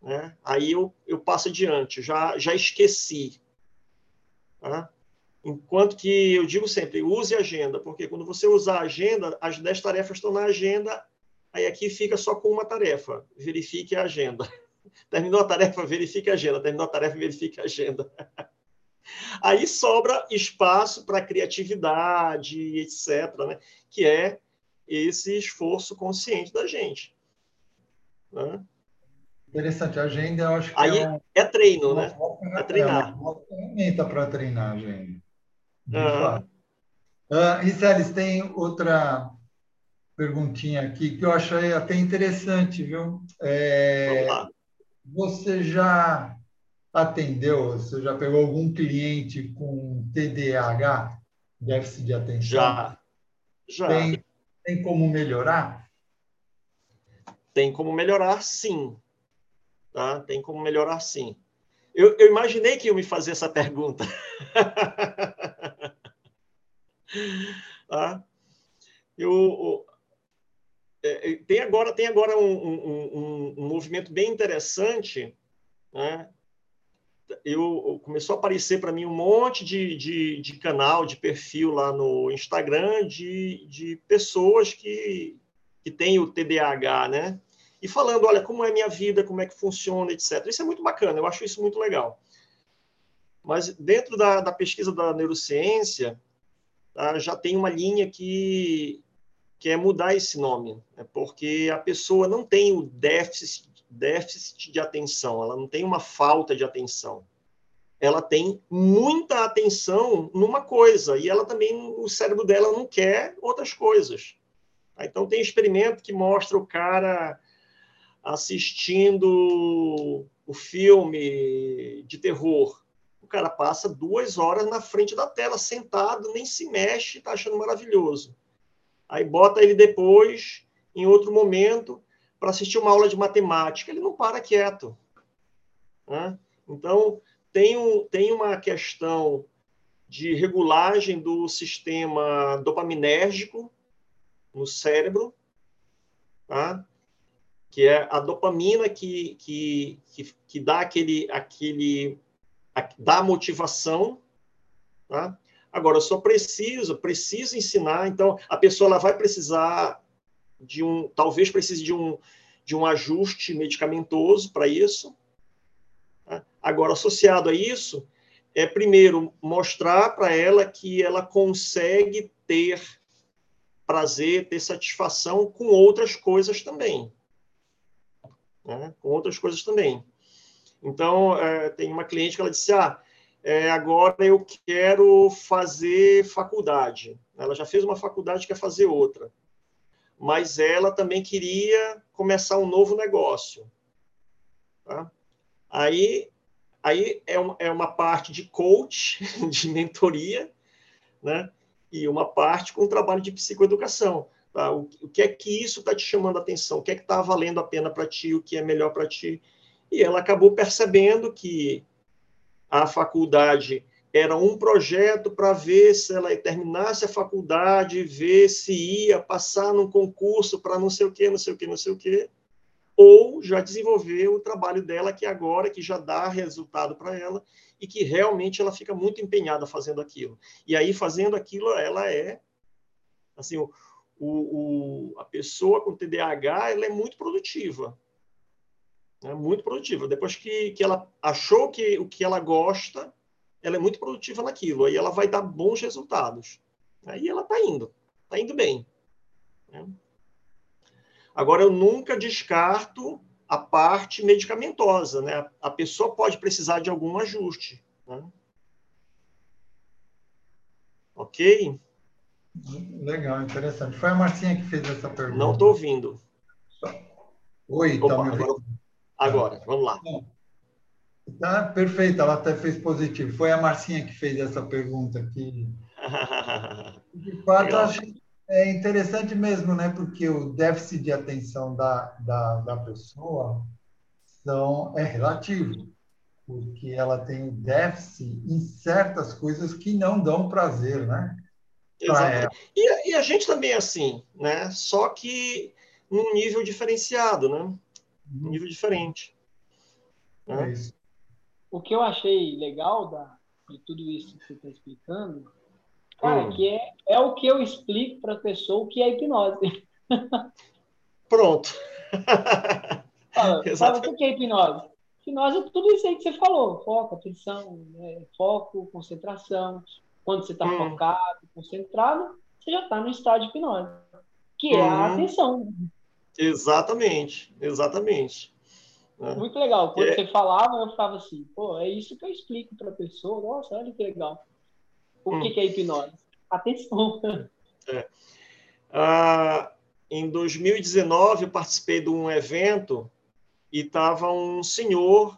Né? Aí eu, eu passo adiante, já, já esqueci. Tá? Enquanto que eu digo sempre, use agenda, porque quando você usar a agenda, as 10 tarefas estão na agenda, aí aqui fica só com uma tarefa, verifique a agenda. Terminou a tarefa, verifique a agenda. Terminou a tarefa, verifique a agenda. Aí sobra espaço para criatividade, etc., né? que é esse esforço consciente da gente. Né? Interessante. A agenda, eu acho que Aí é, um, é treino, né? É treinar. É uma ferramenta para treinar a agenda. Uhum. Uh, tem outra perguntinha aqui que eu achei até interessante, viu? É, você já atendeu, você já pegou algum cliente com TDAH, déficit de atenção? Já, já. Tem, tem como melhorar? Tem como melhorar, sim. Tá? Tem como melhorar, sim. Eu, eu imaginei que ia me fazer essa pergunta. tá? Eu, é, é, tem agora, tem agora um, um, um, movimento bem interessante, né? eu começou a aparecer para mim um monte de, de, de, canal, de perfil lá no Instagram de, de pessoas que, que têm o TDAH, né? E falando, olha, como é minha vida, como é que funciona, etc. Isso é muito bacana, eu acho isso muito legal. Mas dentro da, da pesquisa da neurociência, tá, já tem uma linha que que é mudar esse nome, né? porque a pessoa não tem o déficit, déficit de atenção, ela não tem uma falta de atenção. Ela tem muita atenção numa coisa e ela também, o cérebro dela não quer outras coisas. Então, tem experimento que mostra o cara assistindo o filme de terror. O cara passa duas horas na frente da tela, sentado, nem se mexe, está achando maravilhoso. Aí bota ele depois, em outro momento, para assistir uma aula de matemática. Ele não para quieto. Né? Então, tem, um, tem uma questão de regulagem do sistema dopaminérgico no cérebro, tá? que é a dopamina que, que, que, que dá aquele, aquele a, dá motivação. Tá? Agora, eu só preciso, preciso ensinar, então a pessoa ela vai precisar de um, talvez precise de um, de um ajuste medicamentoso para isso. Tá? Agora, associado a isso, é primeiro mostrar para ela que ela consegue ter prazer, ter satisfação com outras coisas também. Né? Com outras coisas também. Então, é, tem uma cliente que ela disse: Ah, é, agora eu quero fazer faculdade. Ela já fez uma faculdade, quer fazer outra. Mas ela também queria começar um novo negócio. Tá? Aí, aí é, uma, é uma parte de coach, de mentoria, né? e uma parte com trabalho de psicoeducação. Tá? O, o que é que isso está te chamando a atenção? O que é que está valendo a pena para ti? O que é melhor para ti? E ela acabou percebendo que a faculdade era um projeto para ver se ela terminasse a faculdade, ver se ia passar num concurso para não sei o quê, não sei o quê, não sei o quê, ou já desenvolver o trabalho dela que agora que já dá resultado para ela e que realmente ela fica muito empenhada fazendo aquilo. E aí, fazendo aquilo, ela é. Assim, o, o, a pessoa com TDAH ela é muito produtiva. É muito produtiva. Depois que, que ela achou que o que ela gosta, ela é muito produtiva naquilo. Aí ela vai dar bons resultados. Aí ela está indo. Está indo bem. Né? Agora, eu nunca descarto a parte medicamentosa, né? A pessoa pode precisar de algum ajuste, né? Ok? Legal, interessante. Foi a Marcinha que fez essa pergunta. Não estou ouvindo. Oi, tá Opa, agora, agora, vamos lá. Tá perfeito, ela até fez positivo. Foi a Marcinha que fez essa pergunta aqui. De fato, acho é interessante mesmo, né? Porque o déficit de atenção da, da, da pessoa são, é relativo, porque ela tem déficit em certas coisas que não dão prazer, né? Exato. E, e, a gente também é assim, né? Só que num nível diferenciado, né? Um nível diferente. Né? É o que eu achei legal da, de tudo isso que você está explicando Cara, hum. que é, é o que eu explico para a pessoa o que é hipnose. Pronto. Fala, sabe o que é hipnose? Hipnose é tudo isso aí que você falou: foco, atenção, né? foco, concentração. Quando você está hum. focado, concentrado, você já está no estado de hipnose, que é a hum. atenção. Exatamente, exatamente. É. Muito legal. Quando é. você falava, eu ficava assim, pô, é isso que eu explico para a pessoa. Nossa, olha que legal. O hum. que, que é hipnose? Atenção. É. Ah, em 2019, eu participei de um evento e estava um senhor,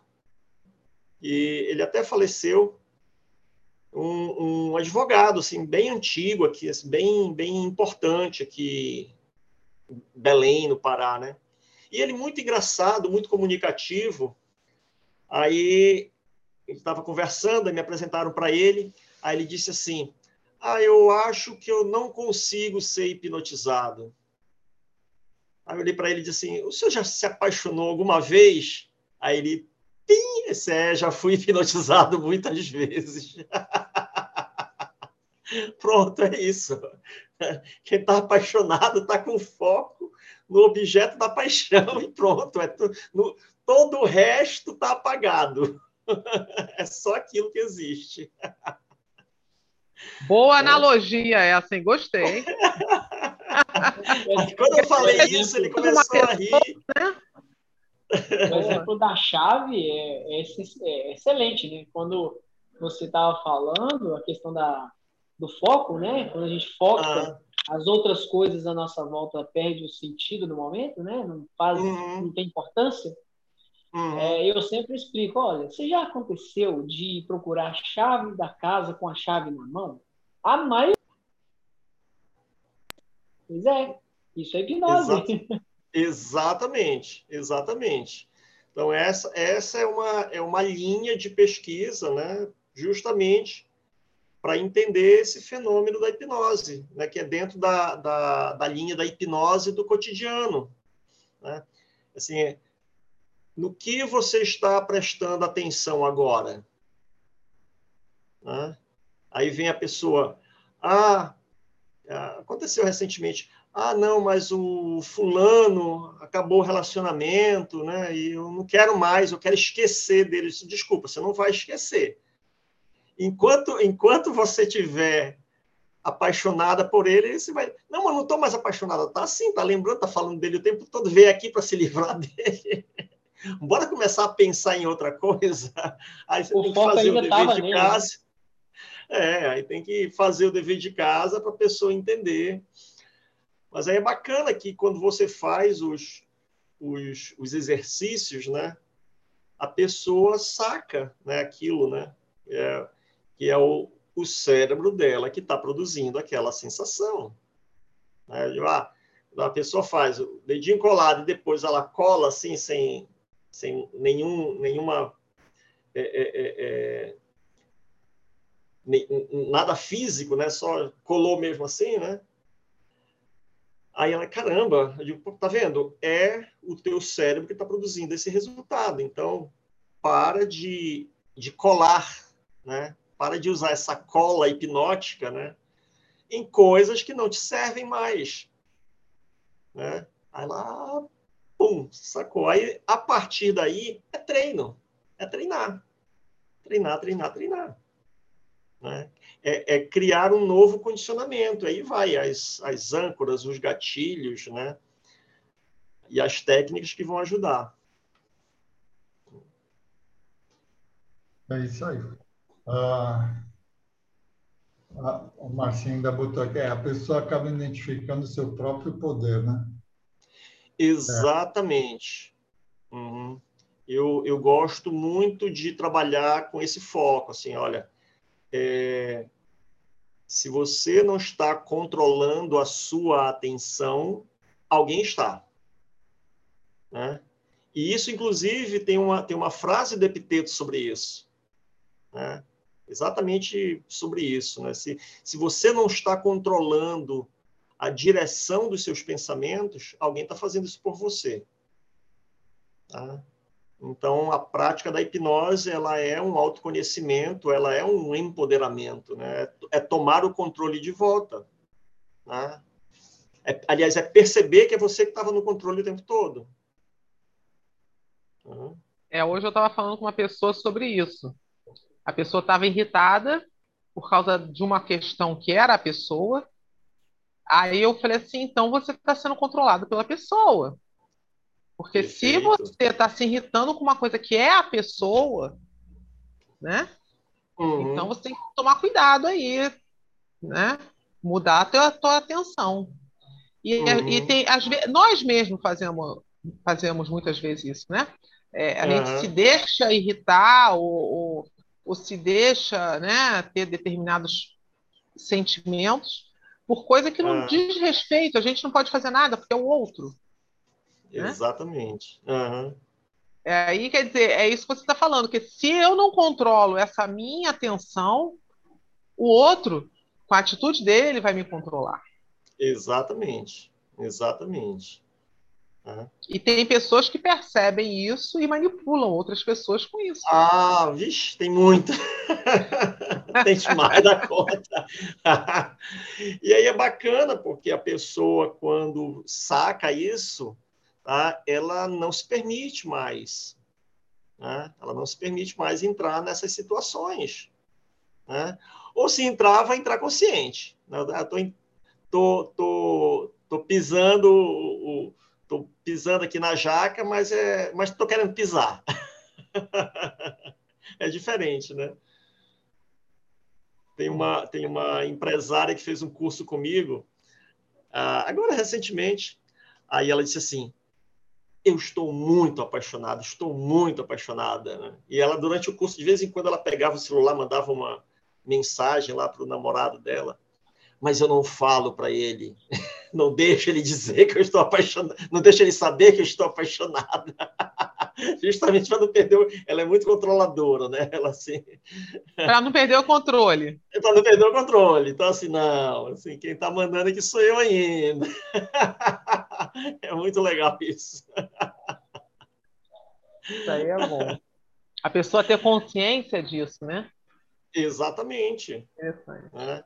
e ele até faleceu, um, um, advogado assim bem antigo aqui, assim, bem bem importante aqui, Belém, no Pará, né? E ele muito engraçado, muito comunicativo. Aí estava conversando, me apresentaram para ele. Aí ele disse assim: Ah, eu acho que eu não consigo ser hipnotizado. Aí eu olhei para ele e disse assim: O senhor já se apaixonou alguma vez? Aí ele, Pim, esse é, já fui hipnotizado muitas vezes. Pronto, é isso. Quem está apaixonado está com foco no objeto da paixão e pronto. É tu, no, todo o resto está apagado. É só aquilo que existe. Boa analogia essa, hein? Gostei. Quando eu falei isso, ele começou a rir. Né? O exemplo da chave é, é, é, excelente, né? Quando você estava falando, a questão da, do foco, né? Quando a gente foca, ah. as outras coisas à nossa volta perdem o sentido no momento, né? Não faz, uhum. não tem importância. Uhum. É, eu sempre explico, olha, você já aconteceu de procurar a chave da casa com a chave na mão? A maioria... Pois é, isso é hipnose. Exatamente, exatamente. Então, essa, essa é, uma, é uma linha de pesquisa, né, justamente para entender esse fenômeno da hipnose, né, que é dentro da, da, da linha da hipnose do cotidiano. Né? Assim, no que você está prestando atenção agora? Né? Aí vem a pessoa, ah, ah, aconteceu recentemente, ah, não, mas o fulano acabou o relacionamento, né? E eu não quero mais, eu quero esquecer dele. Desculpa, você não vai esquecer. Enquanto, enquanto você tiver apaixonada por ele, você vai. Não, mas não estou mais apaixonada. Tá assim, tá lembrando, tá falando dele o tempo todo, veio aqui para se livrar dele. Bora começar a pensar em outra coisa. Aí você o tem que fazer o dever de nele. Né? casa. É, aí tem que fazer o dever de casa para a pessoa entender. Mas aí é bacana que quando você faz os, os, os exercícios, né, a pessoa saca né, aquilo, né, é, que é o, o cérebro dela que está produzindo aquela sensação. Né? Ah, a pessoa faz o dedinho colado e depois ela cola assim, sem, sem nenhum, nenhuma. É, é, é, é nada físico, né? Só colou mesmo assim, né? Aí ela, caramba, eu digo, tá vendo? É o teu cérebro que está produzindo esse resultado. Então, para de, de colar, né? Para de usar essa cola hipnótica, né? Em coisas que não te servem mais, né? Aí lá, pum, sacou? Aí, a partir daí, é treino. É treinar. Treinar, treinar, treinar. Né? É, é, criar um novo condicionamento. Aí vai as, as âncoras, os gatilhos, né? E as técnicas que vão ajudar. É isso aí. Ah, o Marcinho ainda botou aqui, é, a pessoa acaba identificando seu próprio poder, né? Exatamente. É. Uhum. Eu, eu gosto muito de trabalhar com esse foco, assim, olha, é, se você não está controlando a sua atenção, alguém está. Né? E isso, inclusive, tem uma, tem uma frase do Epiteto sobre isso. Né? Exatamente sobre isso. Né? Se, se você não está controlando a direção dos seus pensamentos, alguém está fazendo isso por você. Tá? Então, a prática da hipnose ela é um autoconhecimento, ela é um empoderamento, né? é tomar o controle de volta. Né? É, aliás, é perceber que é você que estava no controle o tempo todo. Uhum. É, hoje eu estava falando com uma pessoa sobre isso. A pessoa estava irritada por causa de uma questão que era a pessoa, Aí eu falei assim, então você está sendo controlado pela pessoa. Porque Perfeito. se você está se irritando com uma coisa que é a pessoa, né? Uhum. Então você tem que tomar cuidado aí, né? Mudar a tua, a tua atenção. E, uhum. e tem, às vezes, nós mesmos fazemos, fazemos muitas vezes isso, né? É, a uhum. gente se deixa irritar ou, ou, ou se deixa né, ter determinados sentimentos por coisa que não ah. diz respeito. A gente não pode fazer nada porque é o outro. Né? Exatamente. Uhum. É aí, quer dizer, é isso que você está falando, que se eu não controlo essa minha atenção, o outro, com a atitude dele, vai me controlar. Exatamente. Exatamente. E tem pessoas que percebem isso e manipulam outras pessoas com isso. Ah, vixe, tem muito. tem demais da conta. e aí é bacana, porque a pessoa, quando saca isso, tá, ela não se permite mais. Né? Ela não se permite mais entrar nessas situações. Né? Ou se entrar, vai entrar consciente. Estou tô, tô, tô pisando o Estou pisando aqui na jaca, mas é, mas estou querendo pisar. é diferente, né? Tem uma, tem uma empresária que fez um curso comigo, uh, agora recentemente. Aí ela disse assim: Eu estou muito apaixonada, estou muito apaixonada. Né? E ela, durante o curso, de vez em quando, ela pegava o celular, mandava uma mensagem lá para o namorado dela mas eu não falo para ele. Não deixo ele dizer que eu estou apaixonada, não deixo ele saber que eu estou apaixonada. Justamente para não perder. Ela é muito controladora, né? Ela assim. Para não perder o controle. Para não perder o controle. Então, assim, não. Assim, quem está mandando aqui sou eu ainda. É muito legal isso. Isso aí é bom. A pessoa ter consciência disso, né? Exatamente. É.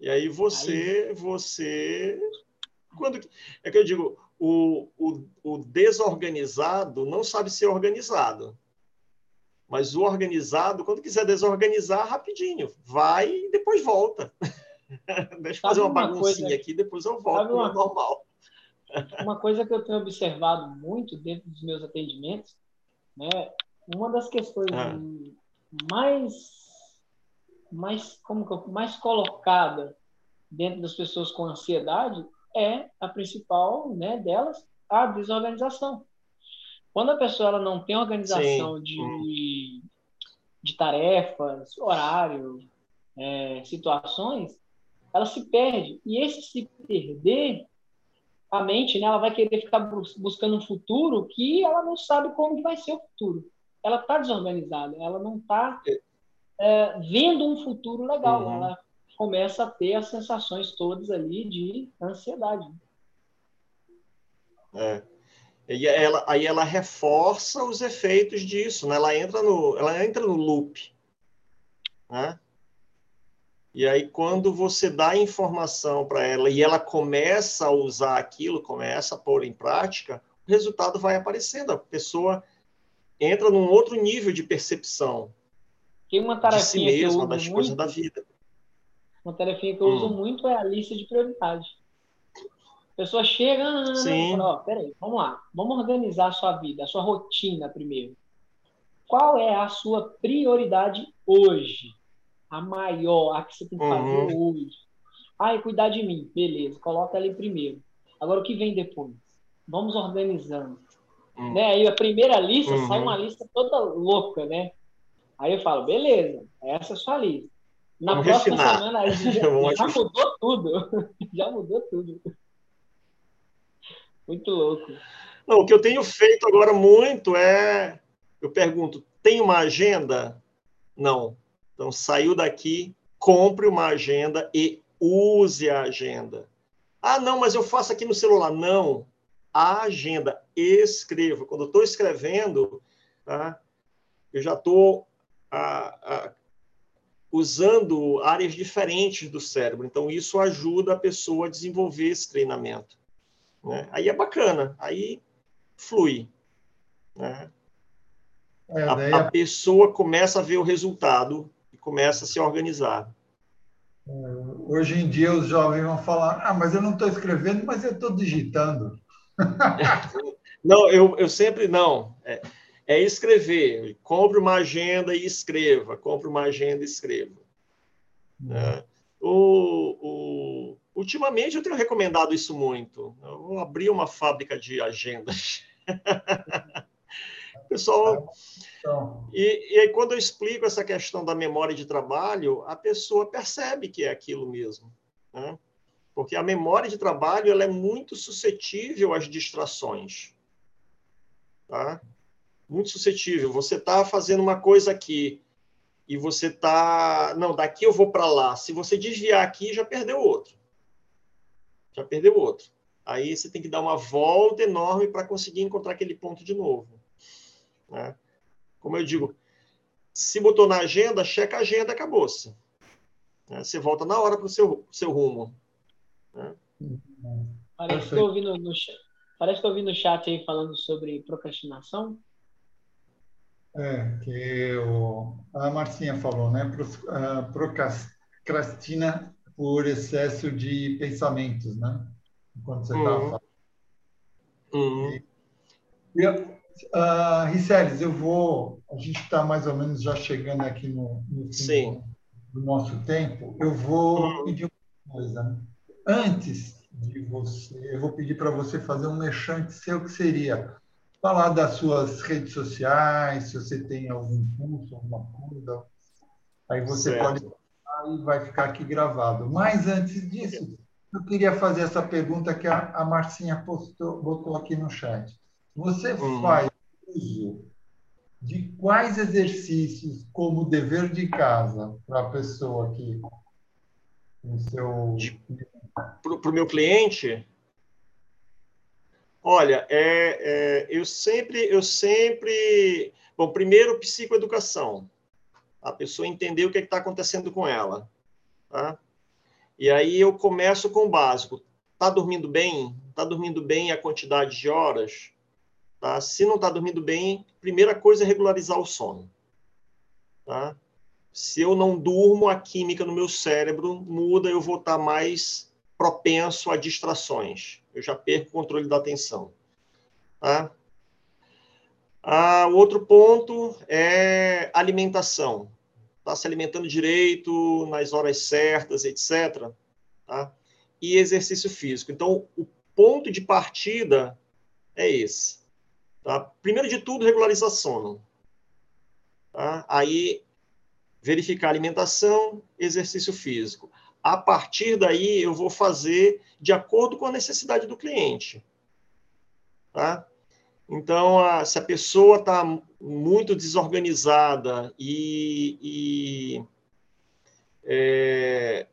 E aí você, aí... você, quando é que eu digo, o, o, o desorganizado não sabe ser organizado. Mas o organizado, quando quiser desorganizar, rapidinho, vai e depois volta. Deixa eu fazer uma, uma baguncinha coisa, aqui, depois eu volto uma, normal. Uma coisa que eu tenho observado muito dentro dos meus atendimentos, né, uma das questões ah. mais mais como eu, mais colocada dentro das pessoas com ansiedade é a principal, né, delas, a desorganização. Quando a pessoa ela não tem organização de, de tarefas, horário, é, situações, ela se perde. E esse se perder, a mente, né, ela vai querer ficar buscando um futuro que ela não sabe como vai ser o futuro. Ela está desorganizada, ela não está é, vendo um futuro legal. Uhum. Ela começa a ter as sensações todas ali de ansiedade. É. E ela, aí ela reforça os efeitos disso, né? Ela entra no, ela entra no loop, né? E aí quando você dá informação para ela e ela começa a usar aquilo, começa a pôr em prática, o resultado vai aparecendo. A pessoa entra num outro nível de percepção, tem uma tarefinha de si mesma, das muito, coisas da vida. Uma tarefinha que eu hum. uso muito é a lista de prioridades. A pessoa chega e fala, ó, peraí, vamos lá, vamos organizar a sua vida, a sua rotina primeiro. Qual é a sua prioridade hoje? A maior, a que você tem que fazer uhum. hoje. Ah, é cuidar de mim. Beleza, coloca ali primeiro. Agora, o que vem depois? Vamos organizando. Uhum. Né? Aí a primeira lista uhum. sai uma lista toda louca, né? Aí eu falo, beleza, essa é a sua lista. Na Vamos próxima refinar. semana já, já mudou tudo. já mudou tudo. Muito louco. Não, o que eu tenho feito agora muito é. Eu pergunto, tem uma agenda? Não. Então, saiu daqui, compre uma agenda e use a agenda. Ah, não, mas eu faço aqui no celular. Não. A agenda. Escreva. Quando eu estou escrevendo, tá? eu já estou a, a, usando áreas diferentes do cérebro. Então, isso ajuda a pessoa a desenvolver esse treinamento. Né? Aí é bacana, aí flui. Né? É, a, a, pessoa começa a ver o resultado e começa a se organizar. É, hoje em dia os jovens vão falar: ah, mas eu não estou escrevendo, mas eu estou digitando. não, eu, eu sempre não. É, é escrever. Compre uma agenda e escreva. Compre uma agenda e escreva. Né? O, o, ultimamente eu tenho recomendado isso muito. Eu vou abrir uma fábrica de agendas. Pessoal, e, e aí quando eu explico essa questão da memória de trabalho, a pessoa percebe que é aquilo mesmo. Né? Porque a memória de trabalho ela é muito suscetível às distrações. Tá? Muito suscetível. Você está fazendo uma coisa aqui e você está. Não, daqui eu vou para lá. Se você desviar aqui, já perdeu outro. Já perdeu outro. Aí você tem que dar uma volta enorme para conseguir encontrar aquele ponto de novo. Né? Como eu digo, se botou na agenda, checa a agenda, acabou-se. Né? Você volta na hora para o seu, seu rumo. Né? Parece que estou ouvindo no chat. Chat aí falando sobre procrastinação. É, que o, a Marcinha falou, né? Procrastina por excesso de pensamentos, né? Enquanto você estava uhum. falando. Uhum. E, uh, Riceles, eu vou. A gente está mais ou menos já chegando aqui no, no fim do, do, nosso tempo. Eu vou uhum. pedir uma coisa. Antes de você, eu vou pedir para você fazer um mexante seu que seria falar das suas redes sociais, se você tem algum curso, alguma coisa. Aí você certo. pode e vai ficar aqui gravado. Mas antes disso, eu queria fazer essa pergunta que a, a Marcinha postou, botou aqui no chat. Você uhum. faz uso de quais exercícios como dever de casa para a pessoa aqui no seu para o meu cliente olha é, é, eu sempre eu sempre bom primeiro psicoeducação a pessoa entender o que é está acontecendo com ela tá? e aí eu começo com o básico está dormindo bem está dormindo bem a quantidade de horas Tá? Se não está dormindo bem, primeira coisa é regularizar o sono. Tá? Se eu não durmo, a química no meu cérebro muda, eu vou estar tá mais propenso a distrações. Eu já perco o controle da atenção. Tá? Ah, outro ponto é alimentação. Está se alimentando direito, nas horas certas, etc. Tá? E exercício físico. Então, o ponto de partida é esse. Tá? Primeiro de tudo, regularizar sono. Tá? Aí, verificar alimentação, exercício físico. A partir daí, eu vou fazer de acordo com a necessidade do cliente. Tá? Então, a, se a pessoa está muito desorganizada e, e é,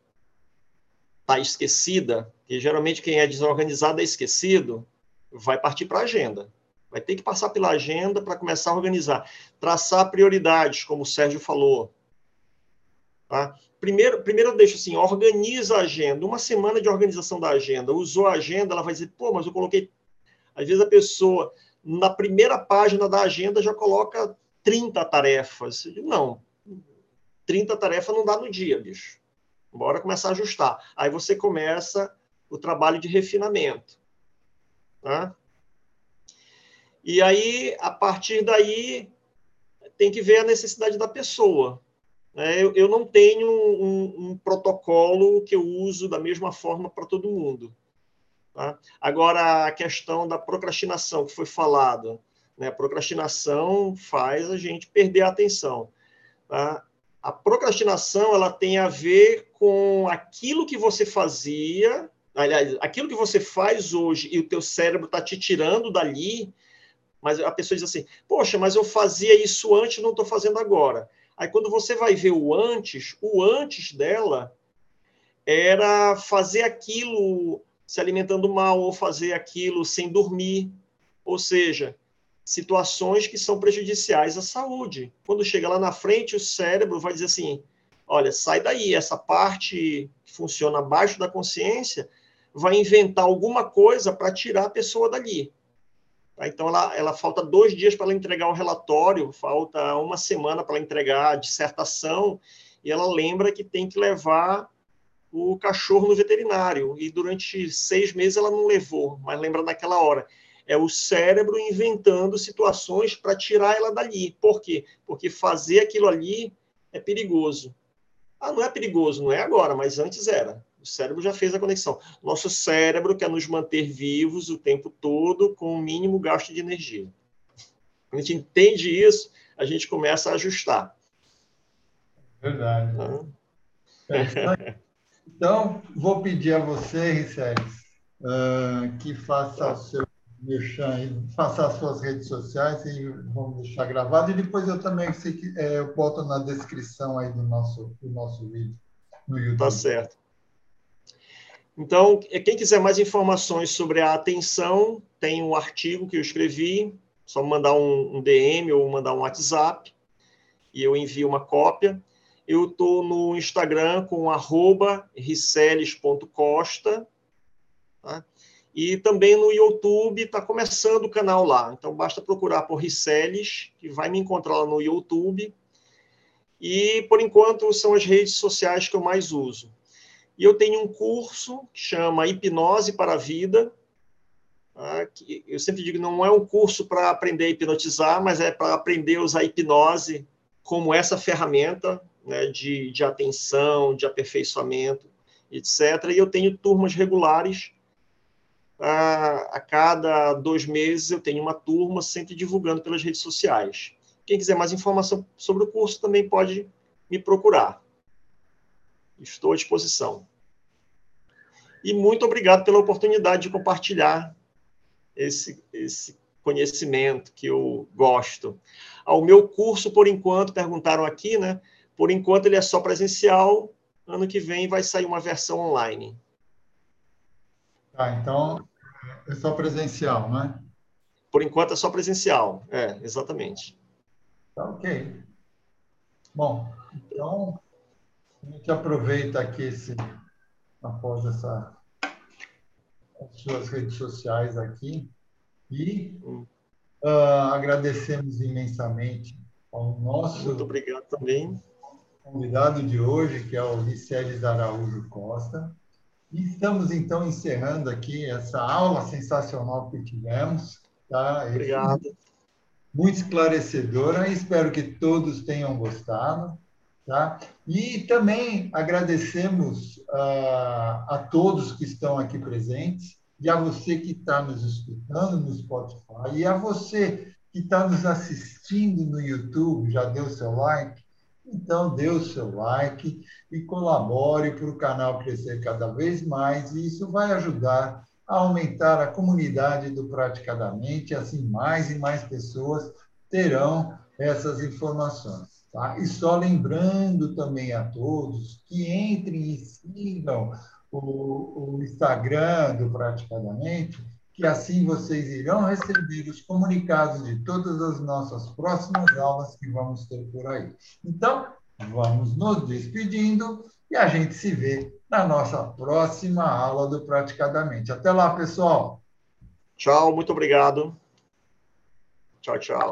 está esquecida, e geralmente quem é desorganizado é esquecido, vai partir para a agenda. Vai ter que passar pela agenda para começar a organizar. Traçar prioridades, como o Sérgio falou. Tá? Primeiro, primeiro eu deixo assim, organiza a agenda. Uma semana de organização da agenda. Usou a agenda, ela vai dizer, pô, mas eu coloquei... Às vezes a pessoa, na primeira página da agenda, já coloca 30 tarefas. Não, 30 tarefas não dá no dia, bicho. Bora começar a ajustar. Aí você começa o trabalho de refinamento. Tá? E aí, a partir daí, tem que ver a necessidade da pessoa. Né? Eu, eu não tenho um, um, protocolo que eu uso da mesma forma para todo mundo. Tá? Agora, a questão da procrastinação que foi falada. Né? A procrastinação faz a gente perder a atenção. Tá? A procrastinação ela tem a ver com aquilo que você fazia, aliás, aquilo que você faz hoje e o teu cérebro está te tirando dali, mas a pessoa diz assim: Poxa, mas eu fazia isso antes, não estou fazendo agora. Aí quando você vai ver o antes, o antes dela era fazer aquilo se alimentando mal ou fazer aquilo sem dormir, ou seja, situações que são prejudiciais à saúde. Quando chega lá na frente, o cérebro vai dizer assim: olha, sai daí, essa parte que funciona abaixo da consciência vai inventar alguma coisa para tirar a pessoa dali. Tá? Então, ela, ela falta dois dias para ela entregar o relatório, falta uma semana para ela entregar a dissertação, e ela lembra que tem que levar o cachorro no veterinário. E durante seis meses ela não levou, mas lembra naquela hora. É o cérebro inventando situações para tirar ela dali. Por quê? Porque fazer aquilo ali é perigoso. Ah, não é perigoso, não é agora, mas antes era. O cérebro já fez a conexão. Nosso cérebro quer nos manter vivos o tempo todo com o mínimo gasto de energia. Quando a gente entende isso, a gente começa a ajustar. Verdade. É, então, vou pedir a você, Riceles, uh, que faça o seu merchan, faça as suas redes sociais e vamos deixar gravado. E depois eu também sei que, é, eu boto na descrição aí do nosso, do nosso vídeo no YouTube. Tá certo. Então, quem quiser mais informações sobre a atenção, tem um artigo que eu escrevi, só mandar um, um DM ou mandar um WhatsApp e eu envio uma cópia. Eu estou no Instagram com arroba riceles.costa tá? e também no YouTube está começando o canal lá. Então, basta procurar por Riceles, que vai me encontrar lá no YouTube. E, por enquanto, são as redes sociais que eu mais uso. E eu tenho um curso que chama Hipnose para a Vida. Tá? eu sempre digo, não é um curso para aprender a hipnotizar, mas é para aprender a usar a hipnose como essa ferramenta né, de, de atenção, de aperfeiçoamento, etc. E eu tenho turmas regulares. A, a cada dois meses eu tenho uma turma sempre divulgando pelas redes sociais. Quem quiser mais informação sobre o curso também pode me procurar. Estou à disposição. E muito obrigado pela oportunidade de compartilhar esse, esse conhecimento que eu gosto. Ao meu curso, por enquanto, perguntaram aqui, né? Por enquanto ele é só presencial. Ano que vem vai sair uma versão online. Tá, então é só presencial, né? Por enquanto é só presencial, é, exatamente. Tá ok. Bom, então a gente aproveita aqui esse, após essa as suas redes sociais aqui e uh, agradecemos imensamente ao nosso Muito obrigado também convidado de hoje, que é o Liceles Araújo Costa. E estamos, então, encerrando aqui essa aula sensacional que tivemos. Tá? Obrigado. Muito esclarecedora. Espero que todos tenham gostado. Tá? E também agradecemos uh, a todos que estão aqui presentes, e a você que está nos escutando no Spotify, e a você que está nos assistindo no YouTube, já deu seu like? Então, dê o seu like e colabore para o canal crescer cada vez mais, e isso vai ajudar a aumentar a comunidade do Praticadamente, assim mais e mais pessoas terão essas informações. Tá? E só lembrando também a todos que entrem e sigam o, o Instagram do Praticadamente, que assim vocês irão receber os comunicados de todas as nossas próximas aulas que vamos ter por aí. Então, vamos nos despedindo e a gente se vê na nossa próxima aula do Praticadamente. Até lá, pessoal! Tchau, muito obrigado. Tchau, tchau.